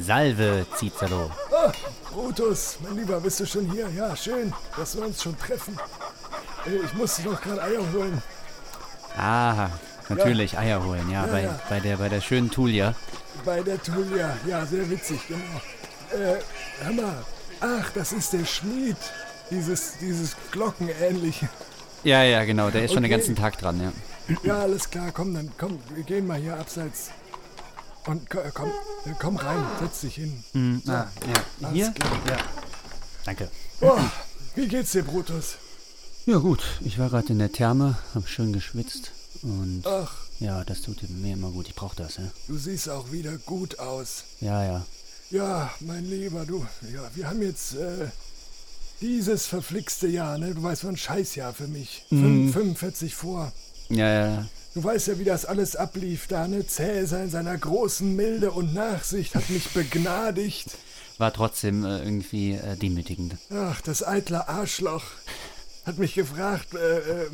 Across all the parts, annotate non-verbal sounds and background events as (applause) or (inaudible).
Salve, Cicero. Ah, Brutus, mein Lieber, bist du schon hier? Ja, schön, dass wir uns schon treffen. Äh, Ich musste doch gerade Eier holen. Ah, natürlich, Eier holen, ja, Ja, bei, ja. Bei, der, bei der schönen Tulia. Bei der Tulia. Ja, sehr witzig, genau. Äh, hör mal. Ach, das ist der Schmied. Dieses, dieses Glockenähnliche. Ja, ja, genau, der ist schon den Okay. ganzen Tag dran, ja. Ja, alles klar, komm, dann komm, wir gehen mal hier abseits. Und ko- komm, komm rein, setz dich hin. Mhm, ah, ja. Hier? Ja. Danke. Oh, wie geht's dir, Brutus? Ja, gut, ich war gerade in der Therme, hab schön geschwitzt und Ach, ja, das tut mir immer gut, ich brauch das, ja. du siehst auch wieder gut aus. Ja, ja. Ja, mein Lieber, du, ja, wir haben jetzt äh, dieses verflixte Jahr, ne? Du weißt, war ein Scheißjahr für mich. Fünf, 45 vor. Ja, ja. Du weißt ja, wie das alles ablief da, ne? Cäsar in seiner großen Milde und Nachsicht hat mich begnadigt. War trotzdem äh, irgendwie äh, demütigend. Ach, das eitle Arschloch hat mich gefragt, äh, äh,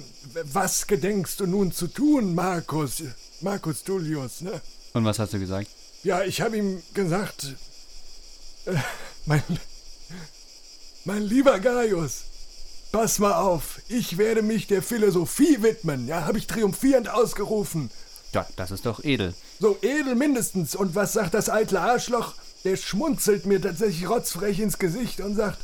was gedenkst du nun zu tun, Markus? Markus Tullius, ne? Und was hast du gesagt? Ja, ich habe ihm gesagt, äh, mein, mein lieber Gaius, pass mal auf, ich werde mich der Philosophie widmen, ja, habe ich triumphierend ausgerufen. Ja, das ist doch edel. So edel mindestens. Und was sagt das eitle Arschloch? Der schmunzelt mir tatsächlich rotzfrech ins Gesicht und sagt,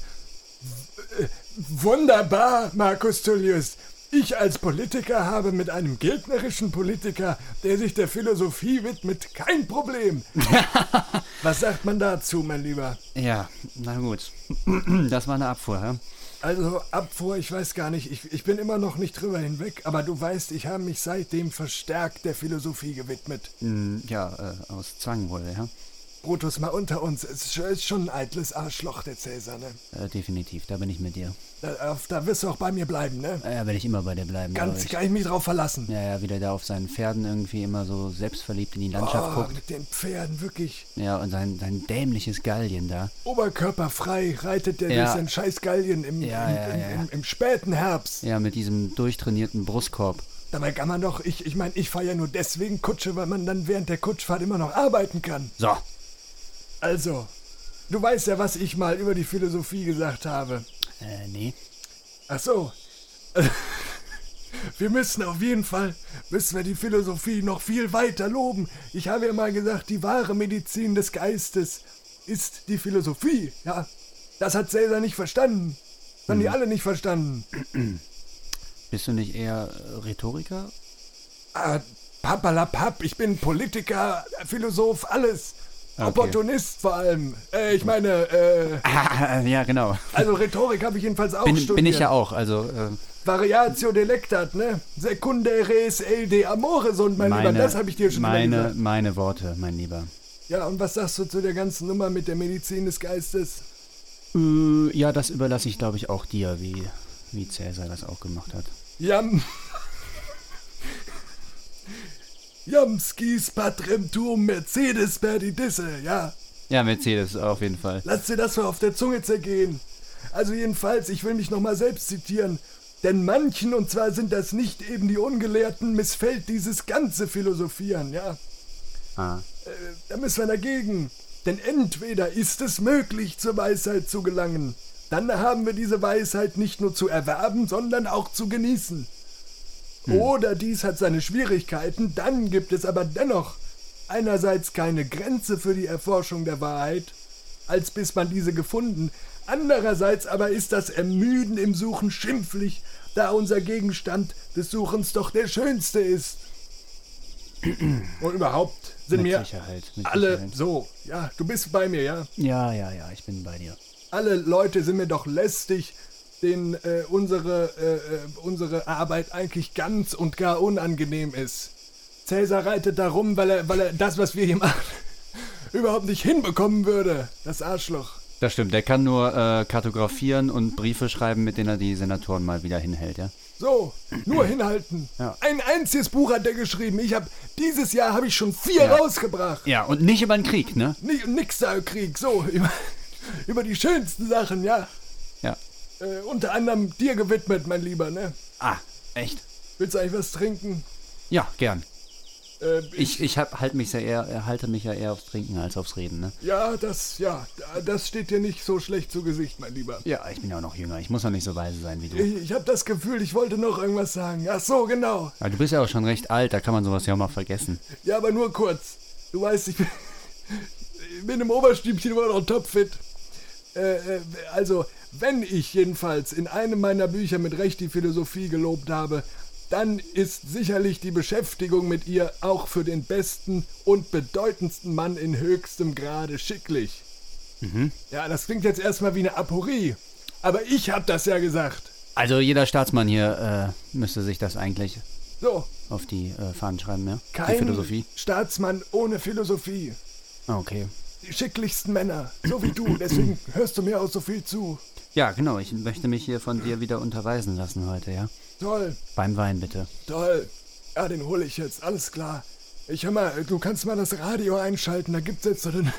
"W- äh, wunderbar, Markus Tullius. Ich als Politiker habe mit einem gegnerischen Politiker, der sich der Philosophie widmet, kein Problem. (laughs) Was sagt man dazu, mein Lieber? Ja, na gut. (clears throat) Das war eine Abfuhr, ja? Also Abfuhr, ich weiß gar nicht, ich, ich bin immer noch nicht drüber hinweg, aber du weißt, ich habe mich seitdem verstärkt der Philosophie gewidmet. Hm, Ja, äh, aus Zwang wohl, ja? Brutus, mal unter uns, es ist schon- ein eitles Arschloch, der Cäsar, ne? Äh, definitiv, da bin ich mit dir. Da, da wirst du auch bei mir bleiben, ne? Ja, werde ich immer bei dir bleiben. Ganz, ich. kann ich mich drauf verlassen. Ja, ja, wie der da auf seinen Pferden irgendwie immer so selbstverliebt in die Landschaft Oh, guckt. mit den Pferden, wirklich. Ja, und sein, sein dämliches Gallien da. Oberkörperfrei reitet der Ja. durch sein scheiß Gallien im, Ja, im, ja, im. Im, im späten Herbst. Ja, mit diesem durchtrainierten Brustkorb. Dabei kann man doch, ich, ich meine, ich fahre ja nur deswegen Kutsche, weil man dann während der Kutschfahrt immer noch arbeiten kann. So, Also, du weißt ja, was ich mal über die Philosophie gesagt habe. äh, nee. Ach so. (laughs) Wir müssen auf jeden Fall, müssen wir die Philosophie noch viel weiter loben. Ich habe ja mal gesagt, die wahre Medizin des Geistes ist die Philosophie, ja. Das hat Cäsar nicht verstanden. Das haben die alle nicht verstanden. (clears throat) Bist du nicht eher äh, Rhetoriker? Ah, papalapap, ich bin Politiker, Philosoph, alles. Okay. Opportunist vor allem. Äh, ich meine, äh, Ah, ja, genau. also Rhetorik habe ich jedenfalls auch Bin, studiert. bin ich ja auch, also äh, Variatio delectat, ne? Secunde res el de amore, so mein meine, Lieber, das habe ich dir schon meine, gesagt. meine Worte, mein Lieber. Ja, und was sagst du zu der ganzen Nummer mit der Medizin des Geistes? Äh, ja, das überlasse ich, glaube ich, auch dir, wie, wie Cäsar das auch gemacht hat. Jam. Jamskis patrem tuum Mercedes perdidisse, ja. Ja, Mercedes auf jeden Fall. Lass dir das mal auf der Zunge zergehen. Also jedenfalls, ich will mich nochmal selbst zitieren. Denn manchen, und zwar sind das nicht eben die Ungelehrten, missfällt dieses ganze Philosophieren, ja. Ah. Äh, da müssen wir dagegen. Denn entweder ist es möglich, zur Weisheit zu gelangen, dann haben wir diese Weisheit nicht nur zu erwerben, sondern auch zu genießen. Oder dies hat seine Schwierigkeiten, dann gibt es aber dennoch einerseits keine Grenze für die Erforschung der Wahrheit, als bis man diese gefunden, andererseits aber ist das Ermüden im Suchen schimpflich, da unser Gegenstand des Suchens doch der schönste ist. (clears throat) Und überhaupt sind Mit mir Sicherheit. Alle Sicherheit. so, ja, du bist bei mir, ja. Ja, ja, ja, ich bin bei dir. Alle Leute sind mir doch lästig, denen äh, unsere, äh, äh, unsere Arbeit eigentlich ganz und gar unangenehm ist. Cäsar reitet da rum, weil er, weil er das, was wir hier machen, (laughs) überhaupt nicht hinbekommen würde. Das Arschloch. Das stimmt, der kann nur äh, kartografieren und Briefe schreiben, mit denen er die Senatoren mal wieder hinhält, ja? So, nur hinhalten. Ja. Ein einziges Buch hat er geschrieben. Ich habe dieses Jahr habe ich schon vier Ja. rausgebracht. Ja, und nicht über den Krieg, ne? Ni- Nix da Krieg. So (laughs) über, über die schönsten Sachen, ja. Ja. Äh, unter anderem dir gewidmet, mein Lieber, ne? Ah, echt? Willst du eigentlich was trinken? Ja, gern. Äh, Ich, ich hab, halt mich sehr eher, halte mich ja eher aufs Trinken als aufs Reden, ne? ja, das, ja, das steht dir nicht so schlecht zu Gesicht, mein Lieber. Ja, ich bin ja auch noch jünger. Ich muss noch nicht so weise sein wie du. Ich, ich habe das Gefühl, ich wollte noch irgendwas sagen. Ach so, genau. Aber du bist ja auch schon recht alt, da kann man sowas ja auch mal vergessen. Ja, aber nur kurz. Du weißt, ich bin, (laughs) ich bin im Oberstübchen immer noch topfit. Äh, äh, also, wenn ich jedenfalls in einem meiner Bücher mit Recht die Philosophie gelobt habe, dann ist sicherlich die Beschäftigung mit ihr auch für den besten und bedeutendsten Mann in höchstem Grade schicklich. Ja, das klingt jetzt erstmal wie eine Aporie. Aber ich hab das ja gesagt. Also jeder Staatsmann hier äh, müsste sich das eigentlich So, auf die äh, Fahnen schreiben, ja? Die kein Philosophie. Staatsmann ohne Philosophie. Ah, okay. Die schicklichsten Männer, so wie du. (clears throat) Deswegen hörst du mir auch so viel zu. Ja, genau. Ich möchte mich hier von dir wieder unterweisen lassen heute, ja? Toll, Beim Wein bitte. toll. Ja, den hole ich jetzt, alles klar. Ich hör mal, du kannst mal das Radio einschalten, da gibt's jetzt so eine,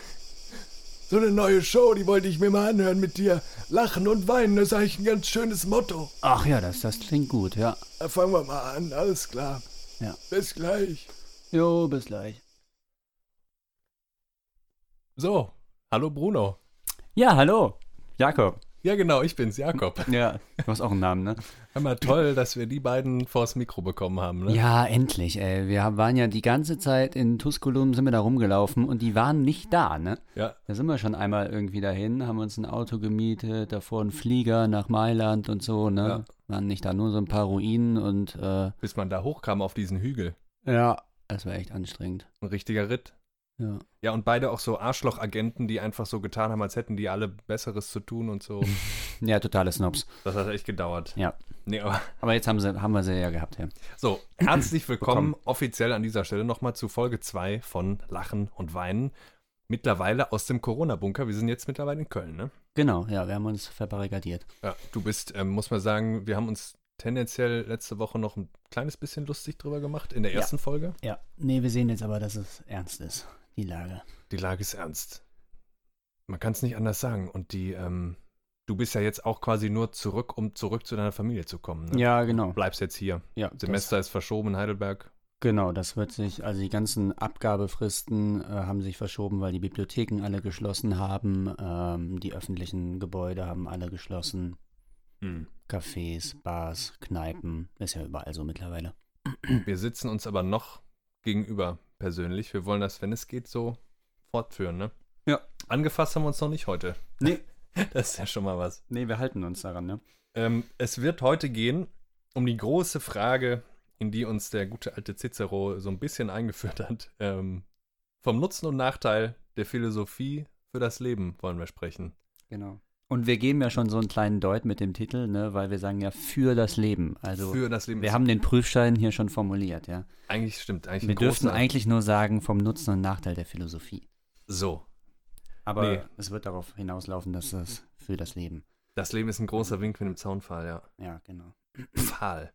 so eine neue Show, die wollte ich mir mal anhören mit dir. Lachen und weinen, das ist eigentlich ein ganz schönes Motto. Ach ja, das, das klingt gut, ja. Da fangen wir mal an, alles klar. Ja. Bis gleich. Jo, bis gleich. So, hallo Bruno. Ja, hallo. Jakob. Ja, genau, ich bin's, Jakob. Ja, du hast auch einen Namen, ne? Hammer toll, dass wir die beiden vors Mikro bekommen haben, ne? Ja, endlich, ey. Wir waren ja die ganze Zeit in Tusculum, sind wir da rumgelaufen und die waren nicht da, ne? Ja, Da sind wir schon einmal irgendwie dahin, haben uns ein Auto gemietet, davor einen Flieger nach Mailand und so, ne? Ja. Waren nicht da nur so ein paar Ruinen und äh, bis man da hochkam auf diesen Hügel. ja, das war echt anstrengend. Ein richtiger Ritt. Ja. Ja, und beide auch so Arschlochagenten, die einfach so getan haben, als hätten die alle Besseres zu tun und so. (laughs) Ja, totale Snobs. Das hat echt gedauert. Ja. Nee, aber (laughs) Aber jetzt haben, sie, haben wir sie ja gehabt, ja. so, herzlich (clears throat) willkommen offiziell an dieser Stelle nochmal zu Folge 2 von Lachen und Weinen. Mittlerweile aus dem Corona-Bunker. Wir sind jetzt mittlerweile in Köln, ne? Genau, ja, wir haben uns verbarrikadiert. Ja, du bist, ähm, muss man sagen, wir haben uns tendenziell letzte Woche noch ein kleines bisschen lustig drüber gemacht in der Ja. ersten Folge. Ja. Nee, wir sehen jetzt aber, dass es ernst ist, die Lage. Die Lage ist ernst. Man kann es nicht anders sagen. Und die, ähm, du bist ja jetzt auch quasi nur zurück, um zurück zu deiner Familie zu kommen. Ne? Ja, genau. Bleibst jetzt hier. Ja, Semester ist verschoben in Heidelberg. Genau, das wird sich, also die ganzen Abgabefristen äh, haben sich verschoben, weil die Bibliotheken alle geschlossen haben, ähm, die öffentlichen Gebäude haben alle geschlossen, Cafés, Bars, Kneipen, ist ja überall so mittlerweile. Wir sitzen uns aber noch gegenüber persönlich. Wir wollen das, wenn es geht, so fortführen, ne? Ja. Angefasst haben wir uns noch nicht heute. Nee. (laughs) Das ist ja schon mal was. Nee, wir halten uns daran, ne? Ähm, es wird heute gehen um die große Frage, in die uns der gute alte Cicero so ein bisschen eingeführt hat. Ähm, vom Nutzen und Nachteil der Philosophie für das Leben wollen wir sprechen. Genau. Und wir geben ja schon so einen kleinen Deut mit dem Titel, ne, weil wir sagen ja für das Leben. Also für das Leben. wir haben den Prüfstein hier schon formuliert, ja. eigentlich stimmt, eigentlich Wir dürften eigentlich nur sagen vom Nutzen und Nachteil der Philosophie. so. Aber Nee. es wird darauf hinauslaufen, dass es für das Leben. Das Leben ist ein großer Wink mit dem Zaunpfahl, ja. Ja, genau. Pfahl.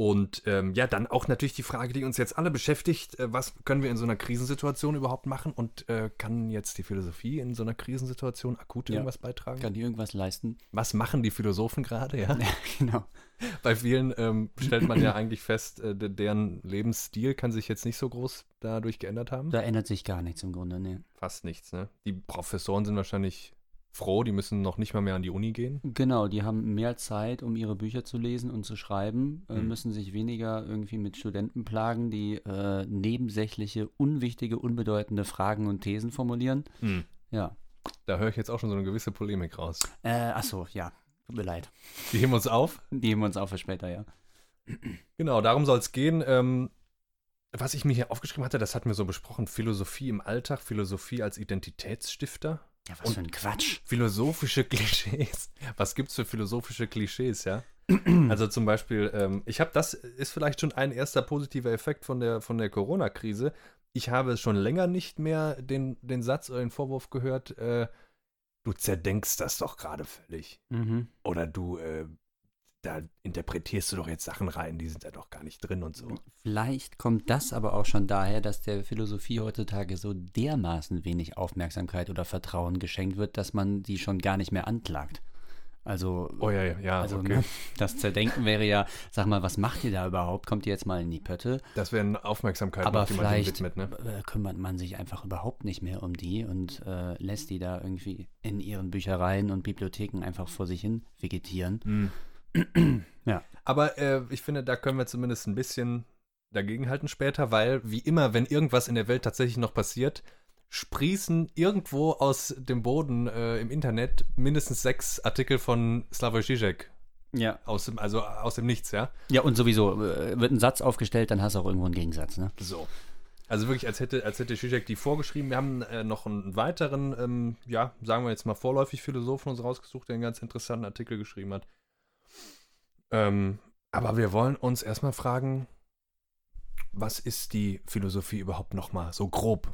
Und ähm, ja, dann auch natürlich die Frage, die uns jetzt alle beschäftigt, äh, was können wir in so einer Krisensituation überhaupt machen und äh, kann jetzt die Philosophie in so einer Krisensituation akut Ja. irgendwas beitragen? Kann die irgendwas leisten? Was machen die Philosophen gerade, ja? (laughs) genau. (laughs) Bei vielen ähm, stellt man ja eigentlich fest, äh, de- deren Lebensstil kann sich jetzt nicht so groß dadurch geändert haben. Da ändert sich gar nichts im Grunde, ne. Fast nichts, ne? Die Professoren sind wahrscheinlich froh, die müssen noch nicht mal mehr an die Uni gehen. Genau, die haben mehr Zeit, um ihre Bücher zu lesen und zu schreiben, äh, Mhm. müssen sich weniger irgendwie mit Studenten plagen, die äh, nebensächliche, unwichtige, unbedeutende Fragen und Thesen formulieren. Ja. Da höre ich jetzt auch schon so eine gewisse Polemik raus. Äh, achso, ja. Tut mir leid. Die heben uns auf. Die heben wir uns auf für später, ja. Genau, darum soll es gehen. Ähm, was ich mir hier aufgeschrieben hatte, das hatten wir so besprochen: Philosophie im Alltag, Philosophie als Identitätsstifter, Ja, was für ein Quatsch. philosophische (laughs) Klischees. Was gibt's für philosophische Klischees, ja? Also zum Beispiel, ähm, ich habe das ist vielleicht schon ein erster positiver Effekt von der von der Corona-Krise. Ich habe schon länger nicht mehr den, den Satz oder den Vorwurf gehört, äh, du zerdenkst das doch gerade völlig. Mhm. Oder du, äh, da interpretierst du doch jetzt Sachen rein, die sind da doch gar nicht drin und so. Vielleicht kommt das aber auch schon daher, dass der Philosophie heutzutage so dermaßen wenig Aufmerksamkeit oder Vertrauen geschenkt wird, dass man die schon gar nicht mehr anklagt. Also, oh ja, ja, ja also okay. ne, das Zerdenken wäre ja, sag mal, was macht ihr da überhaupt? Kommt ihr jetzt mal in die Pötte? Das wäre eine Aufmerksamkeit, Aber die man vielleicht widmet, ne? äh, kümmert man sich einfach überhaupt nicht mehr um die und äh, lässt die da irgendwie in ihren Büchereien und Bibliotheken einfach vor sich hin vegetieren. Mhm. (clears throat) Ja. Aber äh, ich finde, da können wir zumindest ein bisschen dagegenhalten später, weil wie immer, wenn irgendwas in der Welt tatsächlich noch passiert, sprießen irgendwo aus dem Boden äh, im Internet mindestens sechs Artikel von Slavoj Žižek. Ja. Aus dem, also aus dem Nichts, ja? Ja, und sowieso äh, wird ein Satz aufgestellt, dann hast du auch irgendwo einen Gegensatz, ne? So. Also wirklich, als hätte, als hätte Žižek die vorgeschrieben. Wir haben äh, noch einen weiteren, ähm, ja, sagen wir jetzt mal vorläufig Philosophen uns rausgesucht, der einen ganz interessanten Artikel geschrieben hat. Ähm, aber wir wollen uns erstmal fragen, was ist die Philosophie überhaupt nochmal so grob?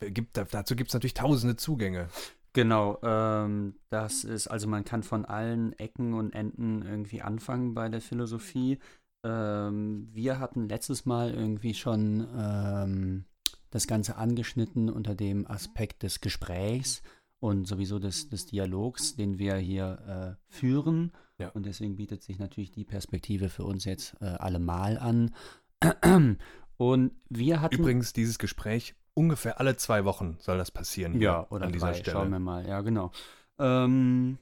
Gibt, dazu gibt es natürlich tausende Zugänge. Genau, ähm, das ist, also man kann von allen Ecken und Enden irgendwie anfangen bei der Philosophie. Ähm, wir hatten letztes Mal irgendwie schon ähm, das Ganze angeschnitten unter dem Aspekt des Gesprächs und sowieso des, des Dialogs, den wir hier äh, führen. Ja. Und deswegen bietet sich natürlich die Perspektive für uns jetzt äh, allemal an. Und wir hatten. Übrigens, dieses Gespräch ungefähr alle zwei Wochen soll das passieren. Ja, oder an dieser drei, Stelle. schauen wir mal. Ja, genau. Ähm,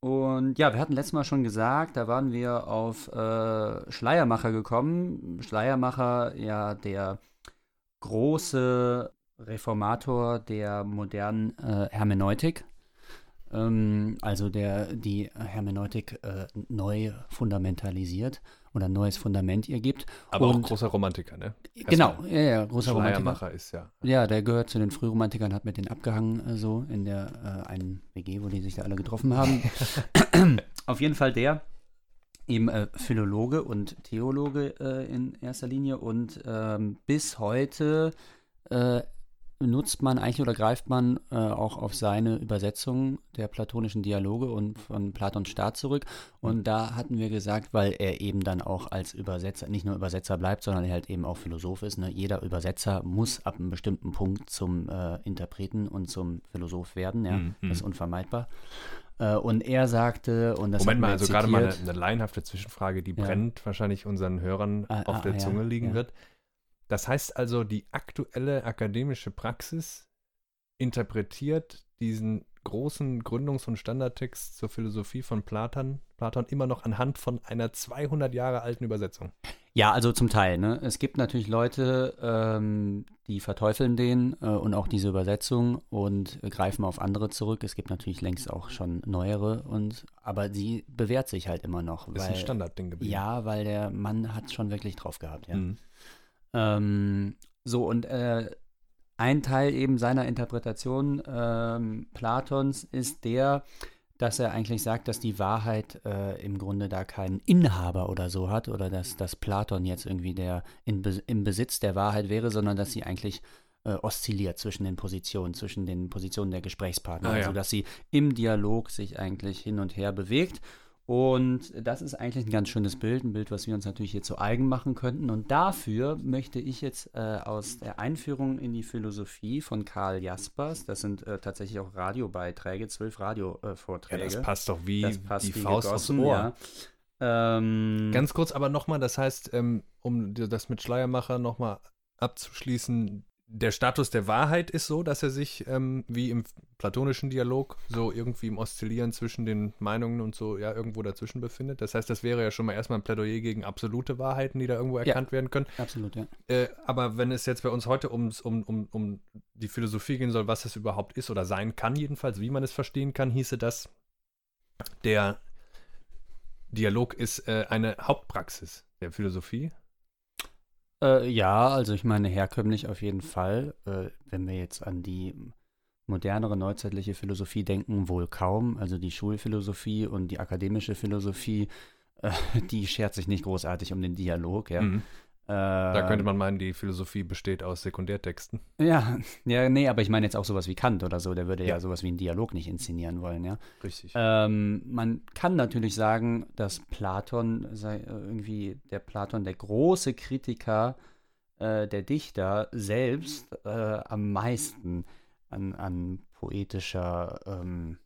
und ja, wir hatten letztes Mal schon gesagt, da waren wir auf äh, Schleiermacher gekommen. Schleiermacher, ja, der große Reformator der modernen äh, Hermeneutik. Ähm, also der die Hermeneutik äh, neu fundamentalisiert oder ein neues Fundament ihr gibt. Aber auch Und- großer Romantiker, ne? Genau, ja, ja, großer Romantiker. Ist ja. Ja, der gehört zu den Frühromantikern, hat mit denen abgehangen, äh, so in der äh, einen WG, wo die sich da alle getroffen haben. (laughs) Auf jeden Fall der, eben äh, Philologe und Theologe äh, in erster Linie und ähm, bis heute äh, nutzt man eigentlich oder greift man äh, auch auf seine Übersetzung der platonischen Dialoge und von Platons Staat zurück. Und da hatten wir gesagt, weil er eben dann auch als Übersetzer, nicht nur Übersetzer bleibt, sondern er halt eben auch Philosoph ist. Ne? Jeder Übersetzer muss ab einem bestimmten Punkt zum äh, Interpreten und zum Philosoph werden. Ja? Mhm, Das ist unvermeidbar. Äh, und er sagte, und das Moment mal, also gerade mal eine, zitiert, eine laienhafte Zwischenfrage, die Ja. brennt wahrscheinlich unseren Hörern Ah, auf ah, der ja, Zunge liegen ja. wird. Das heißt also, die aktuelle akademische Praxis interpretiert diesen großen Gründungs- und Standardtext zur Philosophie von Platon, Platon immer noch anhand von einer 200 Jahre alten Übersetzung. Ja, also zum Teil. Ne? Es gibt natürlich Leute, ähm, die verteufeln den äh, und auch diese Übersetzung und äh, greifen auf andere zurück. Es gibt natürlich längst auch schon neuere und aber sie bewährt sich halt immer noch. Ist weil, ein Standardding geblieben. Ja, weil der Mann hat schon wirklich drauf gehabt, ja. Mhm. Ähm, so, und äh, ein Teil eben seiner Interpretation ähm, Platons ist der, dass er eigentlich sagt, dass die Wahrheit äh, im Grunde da keinen Inhaber oder so hat oder dass, dass Platon jetzt irgendwie der in, im Besitz der Wahrheit wäre, sondern dass sie eigentlich äh, oszilliert zwischen den Positionen, zwischen den Positionen der Gesprächspartner. Ah, ja. Also dass sie im Dialog sich eigentlich hin und her bewegt. Und das ist eigentlich ein ganz schönes Bild, ein Bild, was wir uns natürlich hier zu eigen machen könnten. Und dafür möchte ich jetzt äh, aus der Einführung in die Philosophie von Karl Jaspers, das sind äh, tatsächlich auch Radiobeiträge, zwölf Ja, Radiovorträge. das passt doch wie passt die wie Faust gegossen, aufs Ohr. ja. Ähm, Ganz kurz aber nochmal, das heißt, ähm, um das mit Schleiermacher nochmal abzuschließen, der Status der Wahrheit ist so, dass er sich ähm, wie im platonischen Dialog so irgendwie im Oszillieren zwischen den Meinungen und so ja irgendwo dazwischen befindet. Das heißt, das wäre ja schon mal erstmal ein Plädoyer gegen absolute Wahrheiten, die da irgendwo erkannt werden können. absolut, ja. Äh, aber wenn es jetzt bei uns heute ums, um, um, um die Philosophie gehen soll, was es überhaupt ist oder sein kann, jedenfalls, wie man es verstehen kann, hieße das, der Dialog ist äh, eine Hauptpraxis der Philosophie. Äh, ja, also ich meine herkömmlich auf jeden Fall. Äh, wenn wir jetzt an die modernere neuzeitliche Philosophie denken, wohl kaum. Also die Schulphilosophie und die akademische Philosophie, äh, (laughs) die schert sich nicht großartig um den Dialog. Ja, Mhm. Da könnte man meinen, die Philosophie besteht aus Sekundärtexten. Ja, (laughs) ja, nee, aber ich meine jetzt auch sowas wie Kant oder so. Der würde ja, Ja. sowas wie einen Dialog nicht inszenieren wollen, ja. Richtig. Ähm, man kann natürlich sagen, dass Platon sei äh, irgendwie der Platon der große Kritiker äh, der Dichter selbst äh, am meisten an, an poetischer ähm,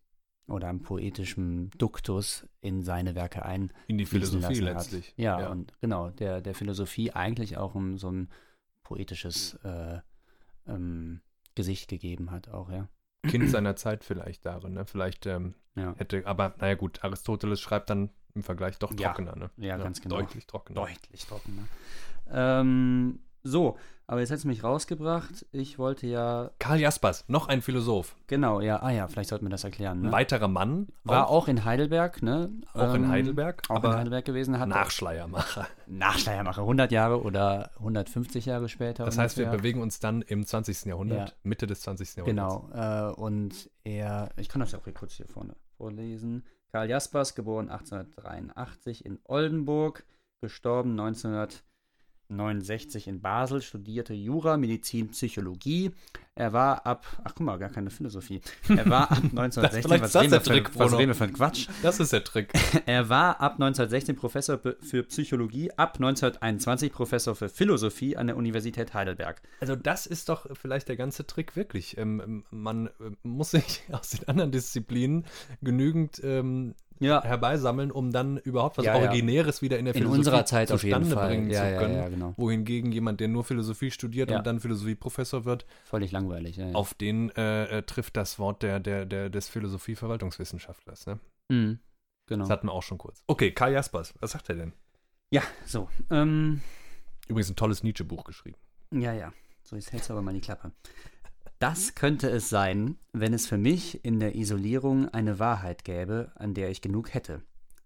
oder an poetischem Duktus in seine Werke ein. In die Philosophie letztlich. Ja, ja, und genau, der, der Philosophie eigentlich auch um so ein poetisches äh, ähm, Gesicht gegeben hat, auch, ja. Kind seiner Zeit vielleicht darin, ne? Vielleicht ähm, ja. hätte, aber naja gut, Aristoteles schreibt dann im Vergleich doch trockener, ja, ne? Ja, ganz genau. Deutlich trockener. Deutlich trockener. Ähm, so, aber jetzt hat es mich rausgebracht. Ich wollte ja. Karl Jaspers, noch ein Philosoph. Genau, ja. Ah ja, vielleicht sollten wir das erklären. Ne? Ein weiterer Mann. War auch, auch in Heidelberg, ne? Auch ähm, in Heidelberg. Auch in Heidelberg gewesen. Hat Nachschleiermacher. Nachschleiermacher, 100 Jahre oder 150 Jahre später. Das heißt, ungefähr. wir bewegen uns dann im 20. Jahrhundert, ja. Mitte des 20. Jahrhunderts. Genau. Äh, und er, ich kann das ja auch kurz hier vorne vorlesen. Karl Jaspers, geboren 1883 in Oldenburg, gestorben 1900. 1969 in Basel, studierte Jura, Medizin, Psychologie. Er war ab, ach guck mal, gar keine Philosophie. Er war ab (laughs) 1916, was, reden wir für, was reden wir für ein Quatsch? Das ist der Trick. (laughs) er war ab 1916 Professor für Psychologie, ab 1921 Professor für Philosophie an der Universität Heidelberg. Also das ist doch vielleicht der ganze Trick wirklich. Ähm, man äh, muss sich (laughs) aus den anderen Disziplinen genügend ähm, ja. herbeisammeln, um dann überhaupt was ja, Originäres wieder in der Philosophie in unserer Zeit zustande bringen zu können. Genau. Wohingegen jemand, der nur Philosophie studiert und dann Philosophieprofessor wird, völlig langweilig. Auf den äh, äh, trifft das Wort der, der, der, des Philosophie-Verwaltungswissenschaftlers. Ne? Mhm, genau. Das hatten wir auch schon kurz. Okay, Karl Jaspers, was sagt er denn? Ja, so. Ähm, Übrigens ein tolles Nietzsche-Buch geschrieben. Ja, ja. So, jetzt hältst du aber mal die Klappe. Das könnte es sein, wenn es für mich in der Isolierung eine Wahrheit gäbe, an der ich genug hätte.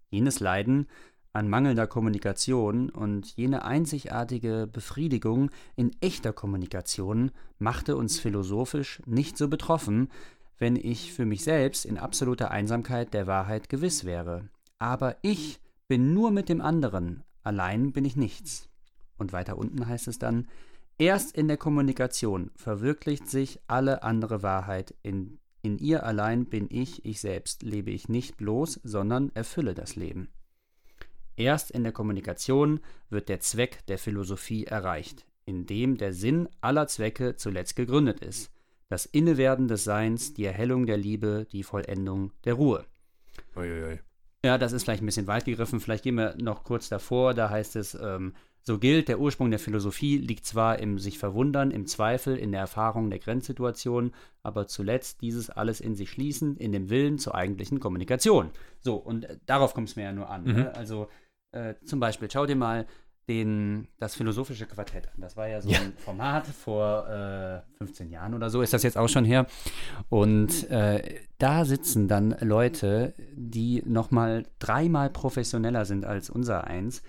Jenes Leiden an mangelnder Kommunikation und jene einzigartige Befriedigung in echter Kommunikation machte uns philosophisch nicht so betroffen, wenn ich für mich selbst in absoluter Einsamkeit der Wahrheit gewiss wäre. Aber ich bin nur mit dem anderen, allein bin ich nichts. Und weiter unten heißt es dann, Erst in der Kommunikation verwirklicht sich alle andere Wahrheit. In, in ihr allein bin ich, ich selbst, lebe ich nicht bloß, sondern erfülle das Leben. Erst in der Kommunikation wird der Zweck der Philosophie erreicht, in dem der Sinn aller Zwecke zuletzt gegründet ist. Das Innewerden des Seins, die Erhellung der Liebe, die Vollendung der Ruhe. Uiuiui. Ja, das ist vielleicht ein bisschen weit gegriffen. Vielleicht gehen wir noch kurz davor. Da heißt es, ähm, so gilt, der Ursprung der Philosophie liegt zwar im sich verwundern, im Zweifel, in der Erfahrung der Grenzsituation, aber zuletzt dieses alles in sich schließen, in dem Willen zur eigentlichen Kommunikation. So, und äh, darauf kommt es mir ja nur an. Ne? Mhm. Ne? Also äh, zum Beispiel, schau dir mal den, das philosophische Quartett an. Das war ja so ja. ein Format vor äh, 15 Jahren oder so, ist das jetzt auch schon her. Und äh, da sitzen dann Leute, die nochmal dreimal professioneller sind als unser eins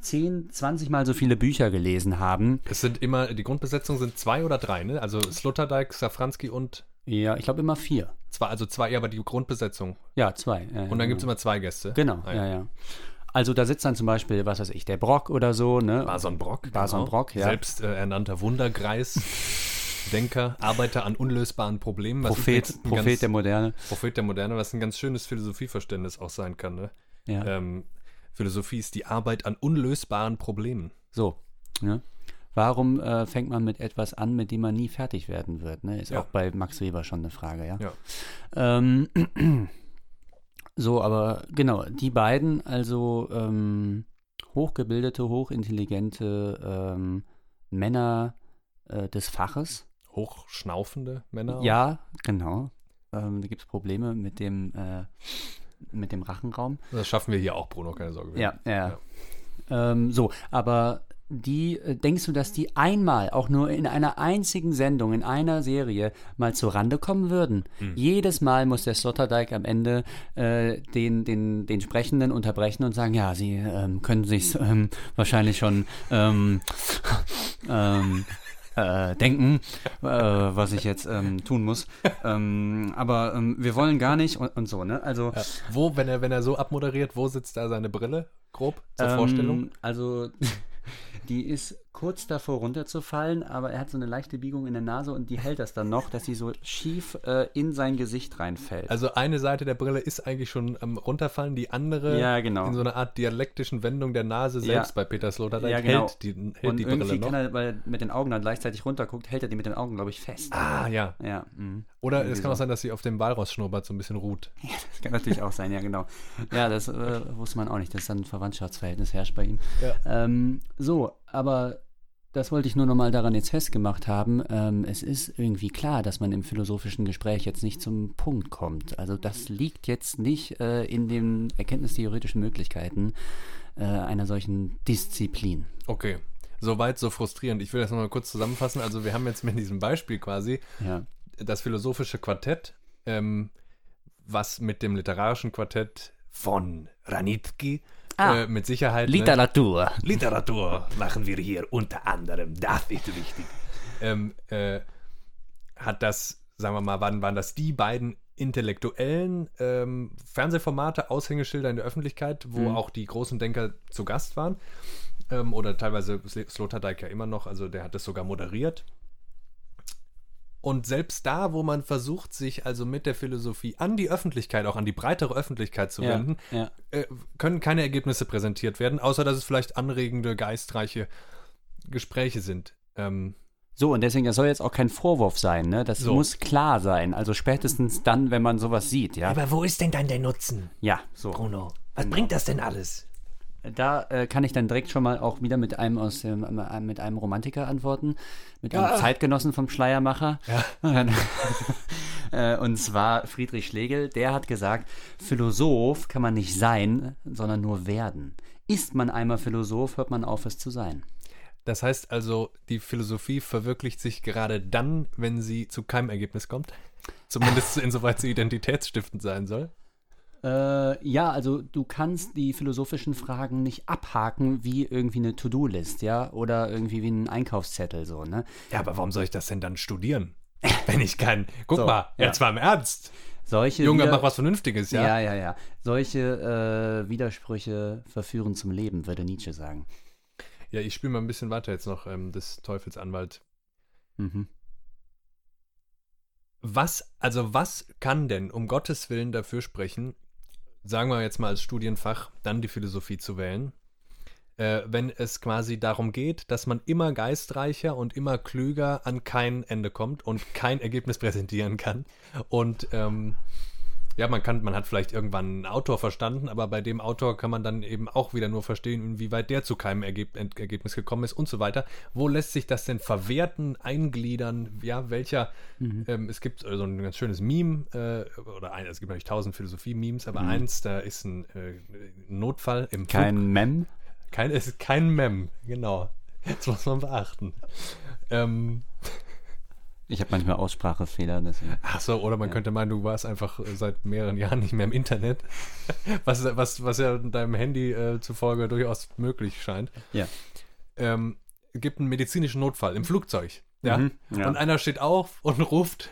10, 20 Mal so viele Bücher gelesen haben. Es sind immer, die Grundbesetzung sind zwei oder drei, ne? Also Sloterdijk, Safranski und. Ja, ich glaube immer vier. Zwei, also zwei, ja, aber die Grundbesetzung. Ja, zwei. Ja, und dann ja. gibt es immer zwei Gäste. Genau, ah, ja, ja. Also da sitzt dann zum Beispiel, was weiß ich, der Brock oder so, ne? Bason Brock. Bason genau. Brock, ja. Selbst äh, ernannter Wundergreis. (laughs) Denker, Arbeiter an unlösbaren Problemen. Prophet, Prophet ganz, der Moderne. Prophet der Moderne, was ein ganz schönes Philosophieverständnis auch sein kann. Ne? Ja. Ähm, Philosophie ist die Arbeit an unlösbaren Problemen. So. Ja. Warum äh, fängt man mit etwas an, mit dem man nie fertig werden wird? Ne? Ist ja. auch bei Max Weber schon eine Frage, ja. ja. Ähm, (clears throat) so, aber genau, die beiden, also ähm, hochgebildete, hochintelligente ähm, Männer äh, des Faches. Hochschnaufende Männer? Ja, genau. Ähm, da gibt es Probleme mit dem äh, mit dem Rachenraum. Das schaffen wir hier auch, Bruno, keine Sorge. Ja, ja. ja. Ähm, so, aber die, äh, denkst du, dass die einmal, auch nur in einer einzigen Sendung, in einer Serie, mal zur Rande kommen würden? Hm. Jedes Mal muss der Sloterdijk am Ende äh, den, den, den Sprechenden unterbrechen und sagen, ja, sie ähm, können sich ähm, wahrscheinlich schon ähm, (laughs) ähm, äh, denken, äh, was ich jetzt ähm, tun muss. Ähm, aber ähm, wir wollen gar nicht und, und so, ne? Also ja. wo, wenn er wenn er so abmoderiert, wo sitzt da seine Brille? Grob zur ähm, Vorstellung. Also (laughs) die ist kurz davor runterzufallen, aber er hat so eine leichte Biegung in der Nase und die hält das dann noch, dass sie so schief äh, in sein Gesicht reinfällt. Also eine Seite der Brille ist eigentlich schon am runterfallen, die andere Ja, genau. in so einer Art dialektischen Wendung der Nase selbst Ja. bei Peter Sloterdijk Ja, genau. hält die, hält und die Brille noch. kann er, weil er mit den Augen dann gleichzeitig runterguckt, hält er die mit den Augen, glaube ich, fest. ah, ja. Ja, mhm. Oder es kann auch sein, dass sie auf dem Walross-Schnurrbart so ein bisschen ruht. (laughs) Das kann natürlich auch sein, ja, genau. Ja, das äh, wusste man auch nicht, dass dann ein Verwandtschaftsverhältnis herrscht bei ihm. Ja. Ähm, so, aber das wollte ich nur nochmal daran jetzt festgemacht haben. Ähm, es ist irgendwie klar, dass man im philosophischen Gespräch jetzt nicht zum Punkt kommt. Also das liegt jetzt nicht äh, in den erkenntnistheoretischen Möglichkeiten äh, einer solchen Disziplin. Okay. Soweit, so frustrierend. Ich will das nochmal kurz zusammenfassen. Also wir haben jetzt mit diesem Beispiel quasi Ja. das philosophische Quartett, ähm, was mit dem literarischen Quartett von Ranitki Ah. äh, mit Sicherheit. ne, Literatur. Literatur machen wir hier unter anderem, das ist wichtig. Ähm, äh, hat das, sagen wir mal, waren, waren das die beiden intellektuellen ähm, Fernsehformate, Aushängeschilder in der Öffentlichkeit, wo Mhm. auch die großen Denker zu Gast waren. Ähm, oder teilweise Sl- Sloterdijk ja immer noch, also der hat das sogar moderiert. Und selbst da, wo man versucht, sich also mit der Philosophie an die Öffentlichkeit, auch an die breitere Öffentlichkeit zu Ja, wenden, ja. äh, können keine Ergebnisse präsentiert werden, außer dass es vielleicht anregende, geistreiche Gespräche sind. Ähm, So, und deswegen, das soll jetzt auch kein Vorwurf sein, ne? Das So. muss klar sein. Also spätestens dann, wenn man sowas sieht, ja. Aber wo ist denn dann der Nutzen, Ja, so. Bruno? Was bringt das denn alles? Da äh, kann ich dann direkt schon mal auch wieder mit einem aus dem, äh, mit einem Romantiker antworten, mit einem Zeitgenossen vom Schleiermacher. (laughs) äh, und zwar Friedrich Schlegel, der hat gesagt, Philosoph kann man nicht sein, sondern nur werden. Ist man einmal Philosoph, hört man auf, es zu sein. das heißt also, die Philosophie verwirklicht sich gerade dann, wenn sie zu keinem Ergebnis kommt. Zumindest (laughs) insoweit sie identitätsstiftend sein soll. Äh, ja, also du kannst die philosophischen Fragen nicht abhaken wie irgendwie eine To-Do-List, ja, oder irgendwie wie ein Einkaufszettel so, ne? Ja, aber warum soll ich das denn dann studieren? (laughs) Wenn ich kann. Guck So, mal, ja. jetzt mal im Ernst. Solche Junge, mach was Vernünftiges, ja? Ja, ja, ja. Solche äh, Widersprüche verführen zum Leben, würde Nietzsche sagen. Ja, ich spiele mal ein bisschen weiter jetzt noch ähm, des Teufels Anwalt. Mhm. Was, also was kann denn um Gottes Willen dafür sprechen, sagen wir jetzt mal als Studienfach, dann die Philosophie zu wählen, äh, wenn es quasi darum geht, dass man immer geistreicher und immer klüger an kein Ende kommt und kein Ergebnis präsentieren kann. Und ähm, ja, man kann, man hat vielleicht irgendwann einen Autor verstanden, aber bei dem Autor kann man dann eben auch wieder nur verstehen, inwieweit der zu keinem Ergeb Ergebnis gekommen ist und so weiter. Wo lässt sich das denn verwerten, eingliedern? Ja, welcher, ähm, es gibt also ein ganz schönes Meme, äh, oder ein, es gibt natürlich tausend Philosophie-Memes, aber eins, da ist ein äh, Notfall im Flug. Kein Mem? Kein, es ist kein Mem, genau. Das muss man beachten. Ähm, Ich habe manchmal Aussprachefehler, deswegen. ach so, oder man könnte meinen, du warst einfach äh, seit mehreren (laughs) Jahren nicht mehr im Internet. (laughs) Was, was, was ja deinem Handy äh, zufolge durchaus möglich scheint. Ja. Ähm, es gibt einen medizinischen Notfall im Flugzeug. Ja? Mhm, ja. Und einer steht auf und ruft: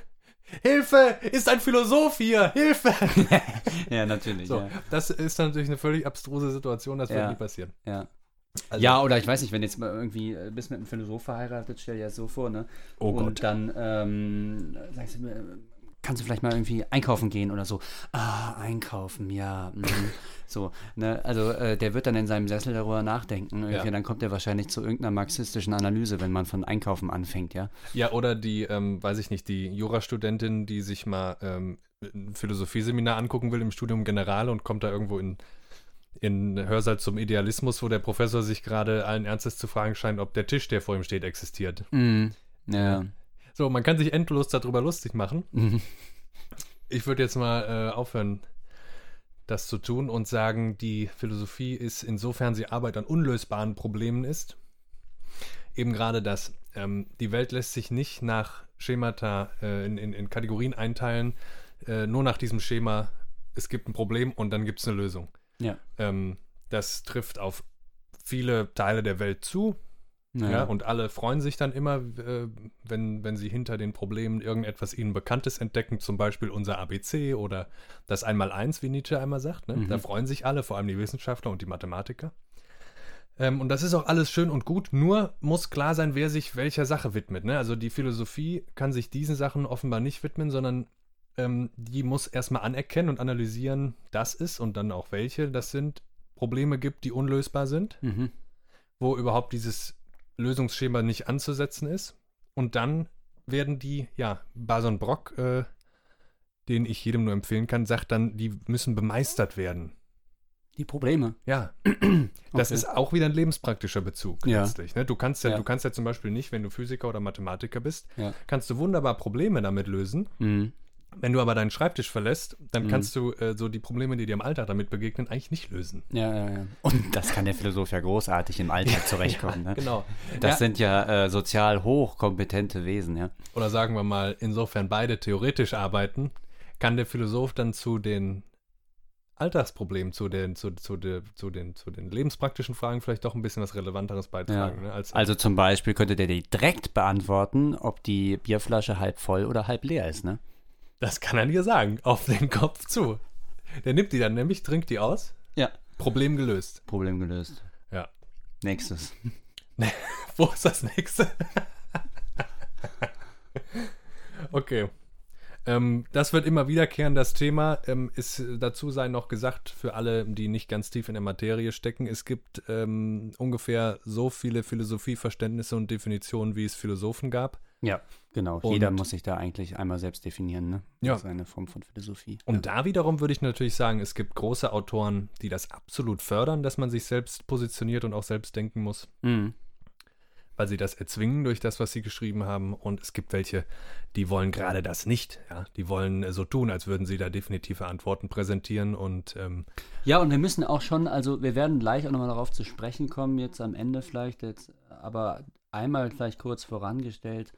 Hilfe! Ist ein Philosoph hier! Hilfe! (laughs) Ja, natürlich. So, Ja. das ist natürlich eine völlig abstruse Situation, das Ja. wird nie passieren. Ja. Also- ja, oder ich weiß nicht, wenn jetzt mal irgendwie äh, bist mit einem Philosoph verheiratet, stell dir das so vor, ne? Oh Und Gott. dann ähm, sagst du, mir, äh, kannst du vielleicht mal irgendwie einkaufen gehen oder so. Ah, einkaufen, ja. mhm. (laughs) so, ne? Also äh, der wird dann in seinem Sessel darüber nachdenken. Ja. Dann kommt er wahrscheinlich zu irgendeiner marxistischen Analyse, wenn man von Einkaufen anfängt, ja. Ja, oder die, ähm, weiß ich nicht, die Jurastudentin, die sich mal ähm, ein Philosophieseminar angucken will im Studium General und kommt da irgendwo in, in Hörsaal zum Idealismus, wo der Professor sich gerade allen Ernstes zu fragen scheint, ob der Tisch, der vor ihm steht, existiert. Mhm. Ja. So, man kann sich endlos darüber lustig machen. Mhm. Ich würde jetzt mal äh, aufhören, das zu tun und sagen, die Philosophie ist, insofern sie Arbeit an unlösbaren Problemen ist, eben gerade das, ähm, die Welt lässt sich nicht nach Schemata äh, in, in, in Kategorien einteilen, äh, nur nach diesem Schema, es gibt ein Problem und dann gibt es eine Lösung. Ja. Ähm, das trifft auf viele Teile der Welt zu, Ja. ja, und alle freuen sich dann immer, äh, wenn, wenn sie hinter den Problemen irgendetwas ihnen Bekanntes entdecken, zum Beispiel unser ABC oder das Einmaleins, wie Nietzsche einmal sagt. Ne? Mhm. Da freuen sich alle, vor allem die Wissenschaftler und die Mathematiker. Ähm, und das ist auch alles schön und gut, nur muss klar sein, wer sich welcher Sache widmet. Ne? Also die Philosophie kann sich diesen Sachen offenbar nicht widmen, sondern ähm, die muss erstmal anerkennen und analysieren, dass es und dann auch welche das sind, Probleme gibt, die unlösbar sind, Mhm. wo überhaupt dieses Lösungsschema nicht anzusetzen ist. Und dann werden die, ja, Bason Brock, äh, den ich jedem nur empfehlen kann, sagt dann, die müssen bemeistert werden. Die Probleme. Ja, (clears throat) das Okay. ist auch wieder ein lebenspraktischer Bezug Ja. letztlich. Ne? Du kannst ja, Ja. du kannst ja zum Beispiel nicht, wenn du Physiker oder Mathematiker bist, Ja. kannst du wunderbar Probleme damit lösen. Mhm. Wenn du aber deinen Schreibtisch verlässt, dann Mhm. kannst du äh, so die Probleme, die dir im Alltag damit begegnen, eigentlich nicht lösen. Ja, ja, ja. Und das kann der Philosoph ja großartig im Alltag (laughs) zurechtkommen. ne? Genau. Das ja. sind ja äh, sozial hochkompetente Wesen, ja. Oder sagen wir mal, insofern beide theoretisch arbeiten, kann der Philosoph dann zu den Alltagsproblemen, zu den, zu, zu, de, zu, den, zu den lebenspraktischen Fragen vielleicht doch ein bisschen was Relevanteres beitragen. Ne? Als, Also zum Beispiel könnte der dir direkt beantworten, ob die Bierflasche halb voll oder halb leer ist, ne? Das kann er dir sagen, auf den Kopf zu. Der nimmt die dann nämlich, trinkt die aus, Ja. Problem gelöst. Problem gelöst. Ja. Nächstes. (laughs) Wo ist das nächste? okay. Ähm, das wird immer wiederkehren, das Thema. Ähm, ist dazu sei noch gesagt, für alle, die nicht ganz tief in der Materie stecken, es gibt ähm, ungefähr so viele Philosophieverständnisse und Definitionen, wie es Philosophen gab. Ja, genau. Und- Jeder muss sich da eigentlich einmal selbst definieren, ne? Ja. Das ist eine Form von Philosophie. Und da wiederum würde ich natürlich sagen, es gibt große Autoren, die das absolut fördern, dass man sich selbst positioniert und auch selbst denken muss. Mhm. weil sie das erzwingen durch das, was sie geschrieben haben. Und es gibt welche, die wollen gerade das nicht. Ja? Die wollen so tun, als würden sie da definitive Antworten präsentieren. Und ähm, Ja, und wir müssen auch schon, also wir werden gleich auch nochmal darauf zu sprechen kommen, jetzt am Ende vielleicht, jetzt, aber einmal vielleicht kurz vorangestellt,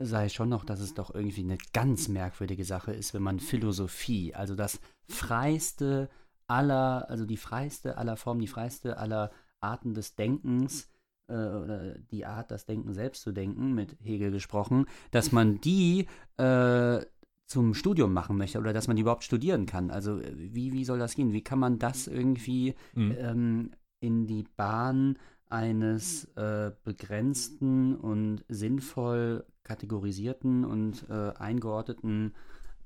sei schon noch, dass es doch irgendwie eine ganz merkwürdige Sache ist, wenn man Philosophie, also das freiste aller, also die freiste aller Formen, die freiste aller Arten des Denkens, äh, oder die Art, das Denken selbst zu denken, mit Hegel gesprochen, dass man die äh, zum Studium machen möchte oder dass man die überhaupt studieren kann. Also wie, wie soll das gehen? Wie kann man das irgendwie mh. ähm, in die Bahn eines äh, begrenzten und sinnvoll kategorisierten und äh, eingeordneten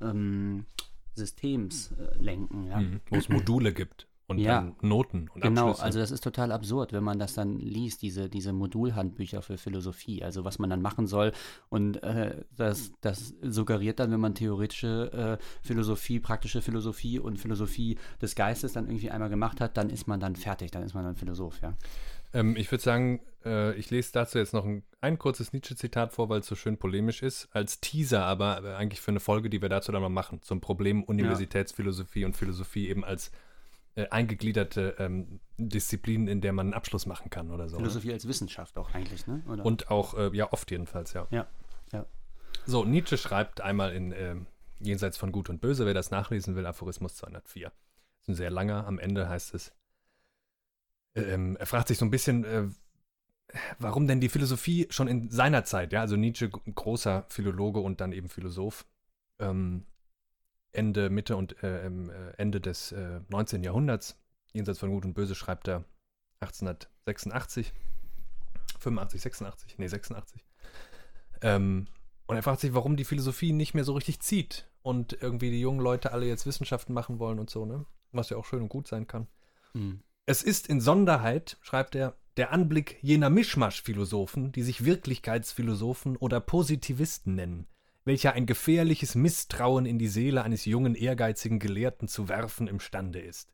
ähm, Systems äh, lenken. Ja? Mhm. wo es Module gibt und Ja. dann Noten und Genau, Abschlüsse. also das ist total absurd, wenn man das dann liest, diese, diese Modulhandbücher für Philosophie, also was man dann machen soll. Und äh, das, das suggeriert dann, wenn man theoretische äh, Philosophie, praktische Philosophie und Philosophie des Geistes dann irgendwie einmal gemacht hat, dann ist man dann fertig, dann ist man dann Philosoph, ja. Ähm, ich würde sagen, äh, ich lese dazu jetzt noch ein, ein kurzes Nietzsche-Zitat vor, weil es so schön polemisch ist, als Teaser, aber äh, eigentlich für eine Folge, die wir dazu dann mal machen, zum Problem Universitätsphilosophie und Philosophie eben als äh, eingegliederte ähm, Disziplin, in der man einen Abschluss machen kann oder so. ne? Philosophie als Wissenschaft auch eigentlich, ne? Oder? Und auch, äh, ja, oft jedenfalls, ja. Ja, ja. So, Nietzsche schreibt einmal in ähm, Jenseits von Gut und Böse, wer das nachlesen will, Aphorismus 204. ist ein sehr langer, am Ende heißt es, ähm, er fragt sich so ein bisschen, äh, warum denn die Philosophie schon in seiner Zeit, ja, also Nietzsche, großer Philologe und dann eben Philosoph, ähm, Ende, Mitte und äh, ähm, äh, Ende des äh, 19. Jahrhunderts, jenseits von Gut und Böse, schreibt er 1886, 85, 86, nee, 86. Ähm, und er fragt sich, warum die Philosophie nicht mehr so richtig zieht und irgendwie die jungen Leute alle jetzt Wissenschaften machen wollen und so, ne? Was ja auch schön und gut sein kann. Hm. Es ist in Sonderheit, schreibt er, der Anblick jener Mischmasch-Philosophen, die sich Wirklichkeitsphilosophen oder Positivisten nennen, welcher ein gefährliches Misstrauen in die Seele eines jungen, ehrgeizigen Gelehrten zu werfen imstande ist.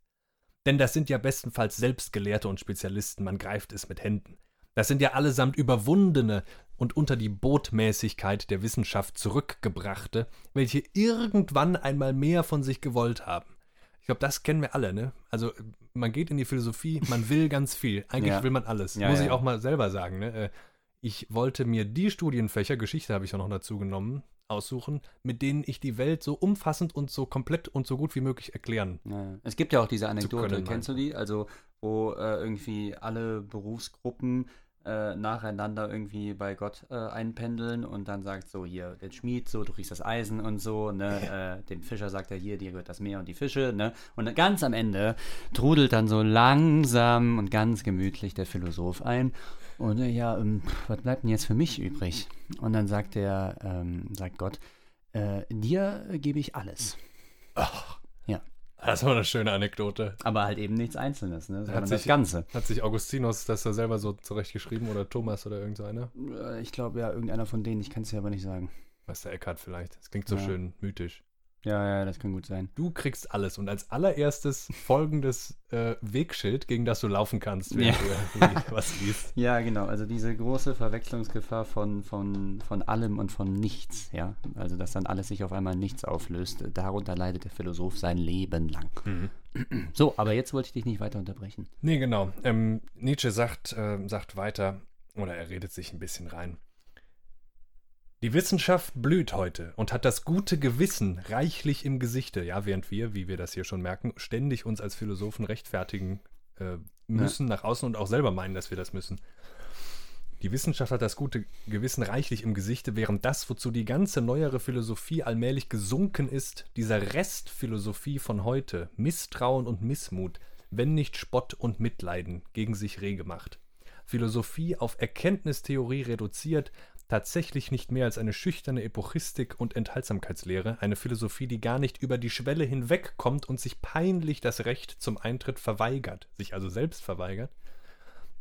Denn das sind ja bestenfalls Selbstgelehrte und Spezialisten, man greift es mit Händen. Das sind ja allesamt Überwundene und unter die Botmäßigkeit der Wissenschaft zurückgebrachte, welche irgendwann einmal mehr von sich gewollt haben. Ich glaube, das kennen wir alle, ne? Also man geht in die Philosophie, man will ganz viel. Eigentlich (laughs) Ja. will man alles. Ja, Muss ja. ich auch mal selber sagen, ne? Äh, Ich wollte mir die Studienfächer, Geschichte habe ich auch noch dazu genommen, aussuchen, mit denen ich die Welt so umfassend und so komplett und so gut wie möglich erklären. Ja, es gibt ja auch diese Anekdote, können, kennst du die? Also, wo äh, irgendwie alle Berufsgruppen äh, nacheinander irgendwie bei Gott äh, einpendeln und dann sagt so, hier, der Schmied, so, du kriegst das Eisen und so, ne, äh, dem Fischer sagt er, hier, dir gehört das Meer und die Fische, ne, und ganz am Ende trudelt dann so langsam und ganz gemütlich der Philosoph ein und äh, ja, ähm, was bleibt denn jetzt für mich übrig? Und dann sagt der, ähm, sagt Gott, äh, dir gebe ich alles. Ach. Das war eine schöne Anekdote. Aber halt eben nichts Einzelnes, ne, sondern sich- das Ganze. Hat sich Augustinus das da selber so zurechtgeschrieben oder Thomas oder irgend so einer? Äh, Ich glaube ja, irgendeiner von denen, ich kann es ja aber nicht sagen. Meister Eckhart vielleicht. Das klingt so Ja. schön mythisch. Ja, ja, das kann gut sein. Du kriegst alles und als allererstes (laughs) folgendes äh, Wegschild, gegen das du laufen kannst, wenn Ja. du (laughs) was liest. Ja, genau. Also diese große Verwechslungsgefahr von, von, von allem und von nichts, ja. Also dass dann alles sich auf einmal in nichts auflöst. Darunter leidet der Philosoph sein Leben lang. (clears throat) So, aber jetzt wollte ich dich nicht weiter unterbrechen. Nee, genau. Ähm, Nietzsche sagt, ähm, sagt weiter, oder er redet sich ein bisschen rein. Die Wissenschaft blüht heute und hat das gute Gewissen reichlich im Gesichte. Ja, während wir, wie wir das hier schon merken, ständig uns als Philosophen rechtfertigen äh, müssen nach außen und auch selber meinen, dass wir das müssen. Die Wissenschaft hat das gute Gewissen reichlich im Gesichte, während das, wozu die ganze neuere Philosophie allmählich gesunken ist, dieser Restphilosophie von heute, Misstrauen und Missmut, wenn nicht Spott und Mitleiden, gegen sich rege macht. Philosophie auf Erkenntnistheorie reduziert, tatsächlich nicht mehr als eine schüchterne Epochistik und Enthaltsamkeitslehre, eine Philosophie, die gar nicht über die Schwelle hinwegkommt und sich peinlich das Recht zum Eintritt verweigert, sich also selbst verweigert,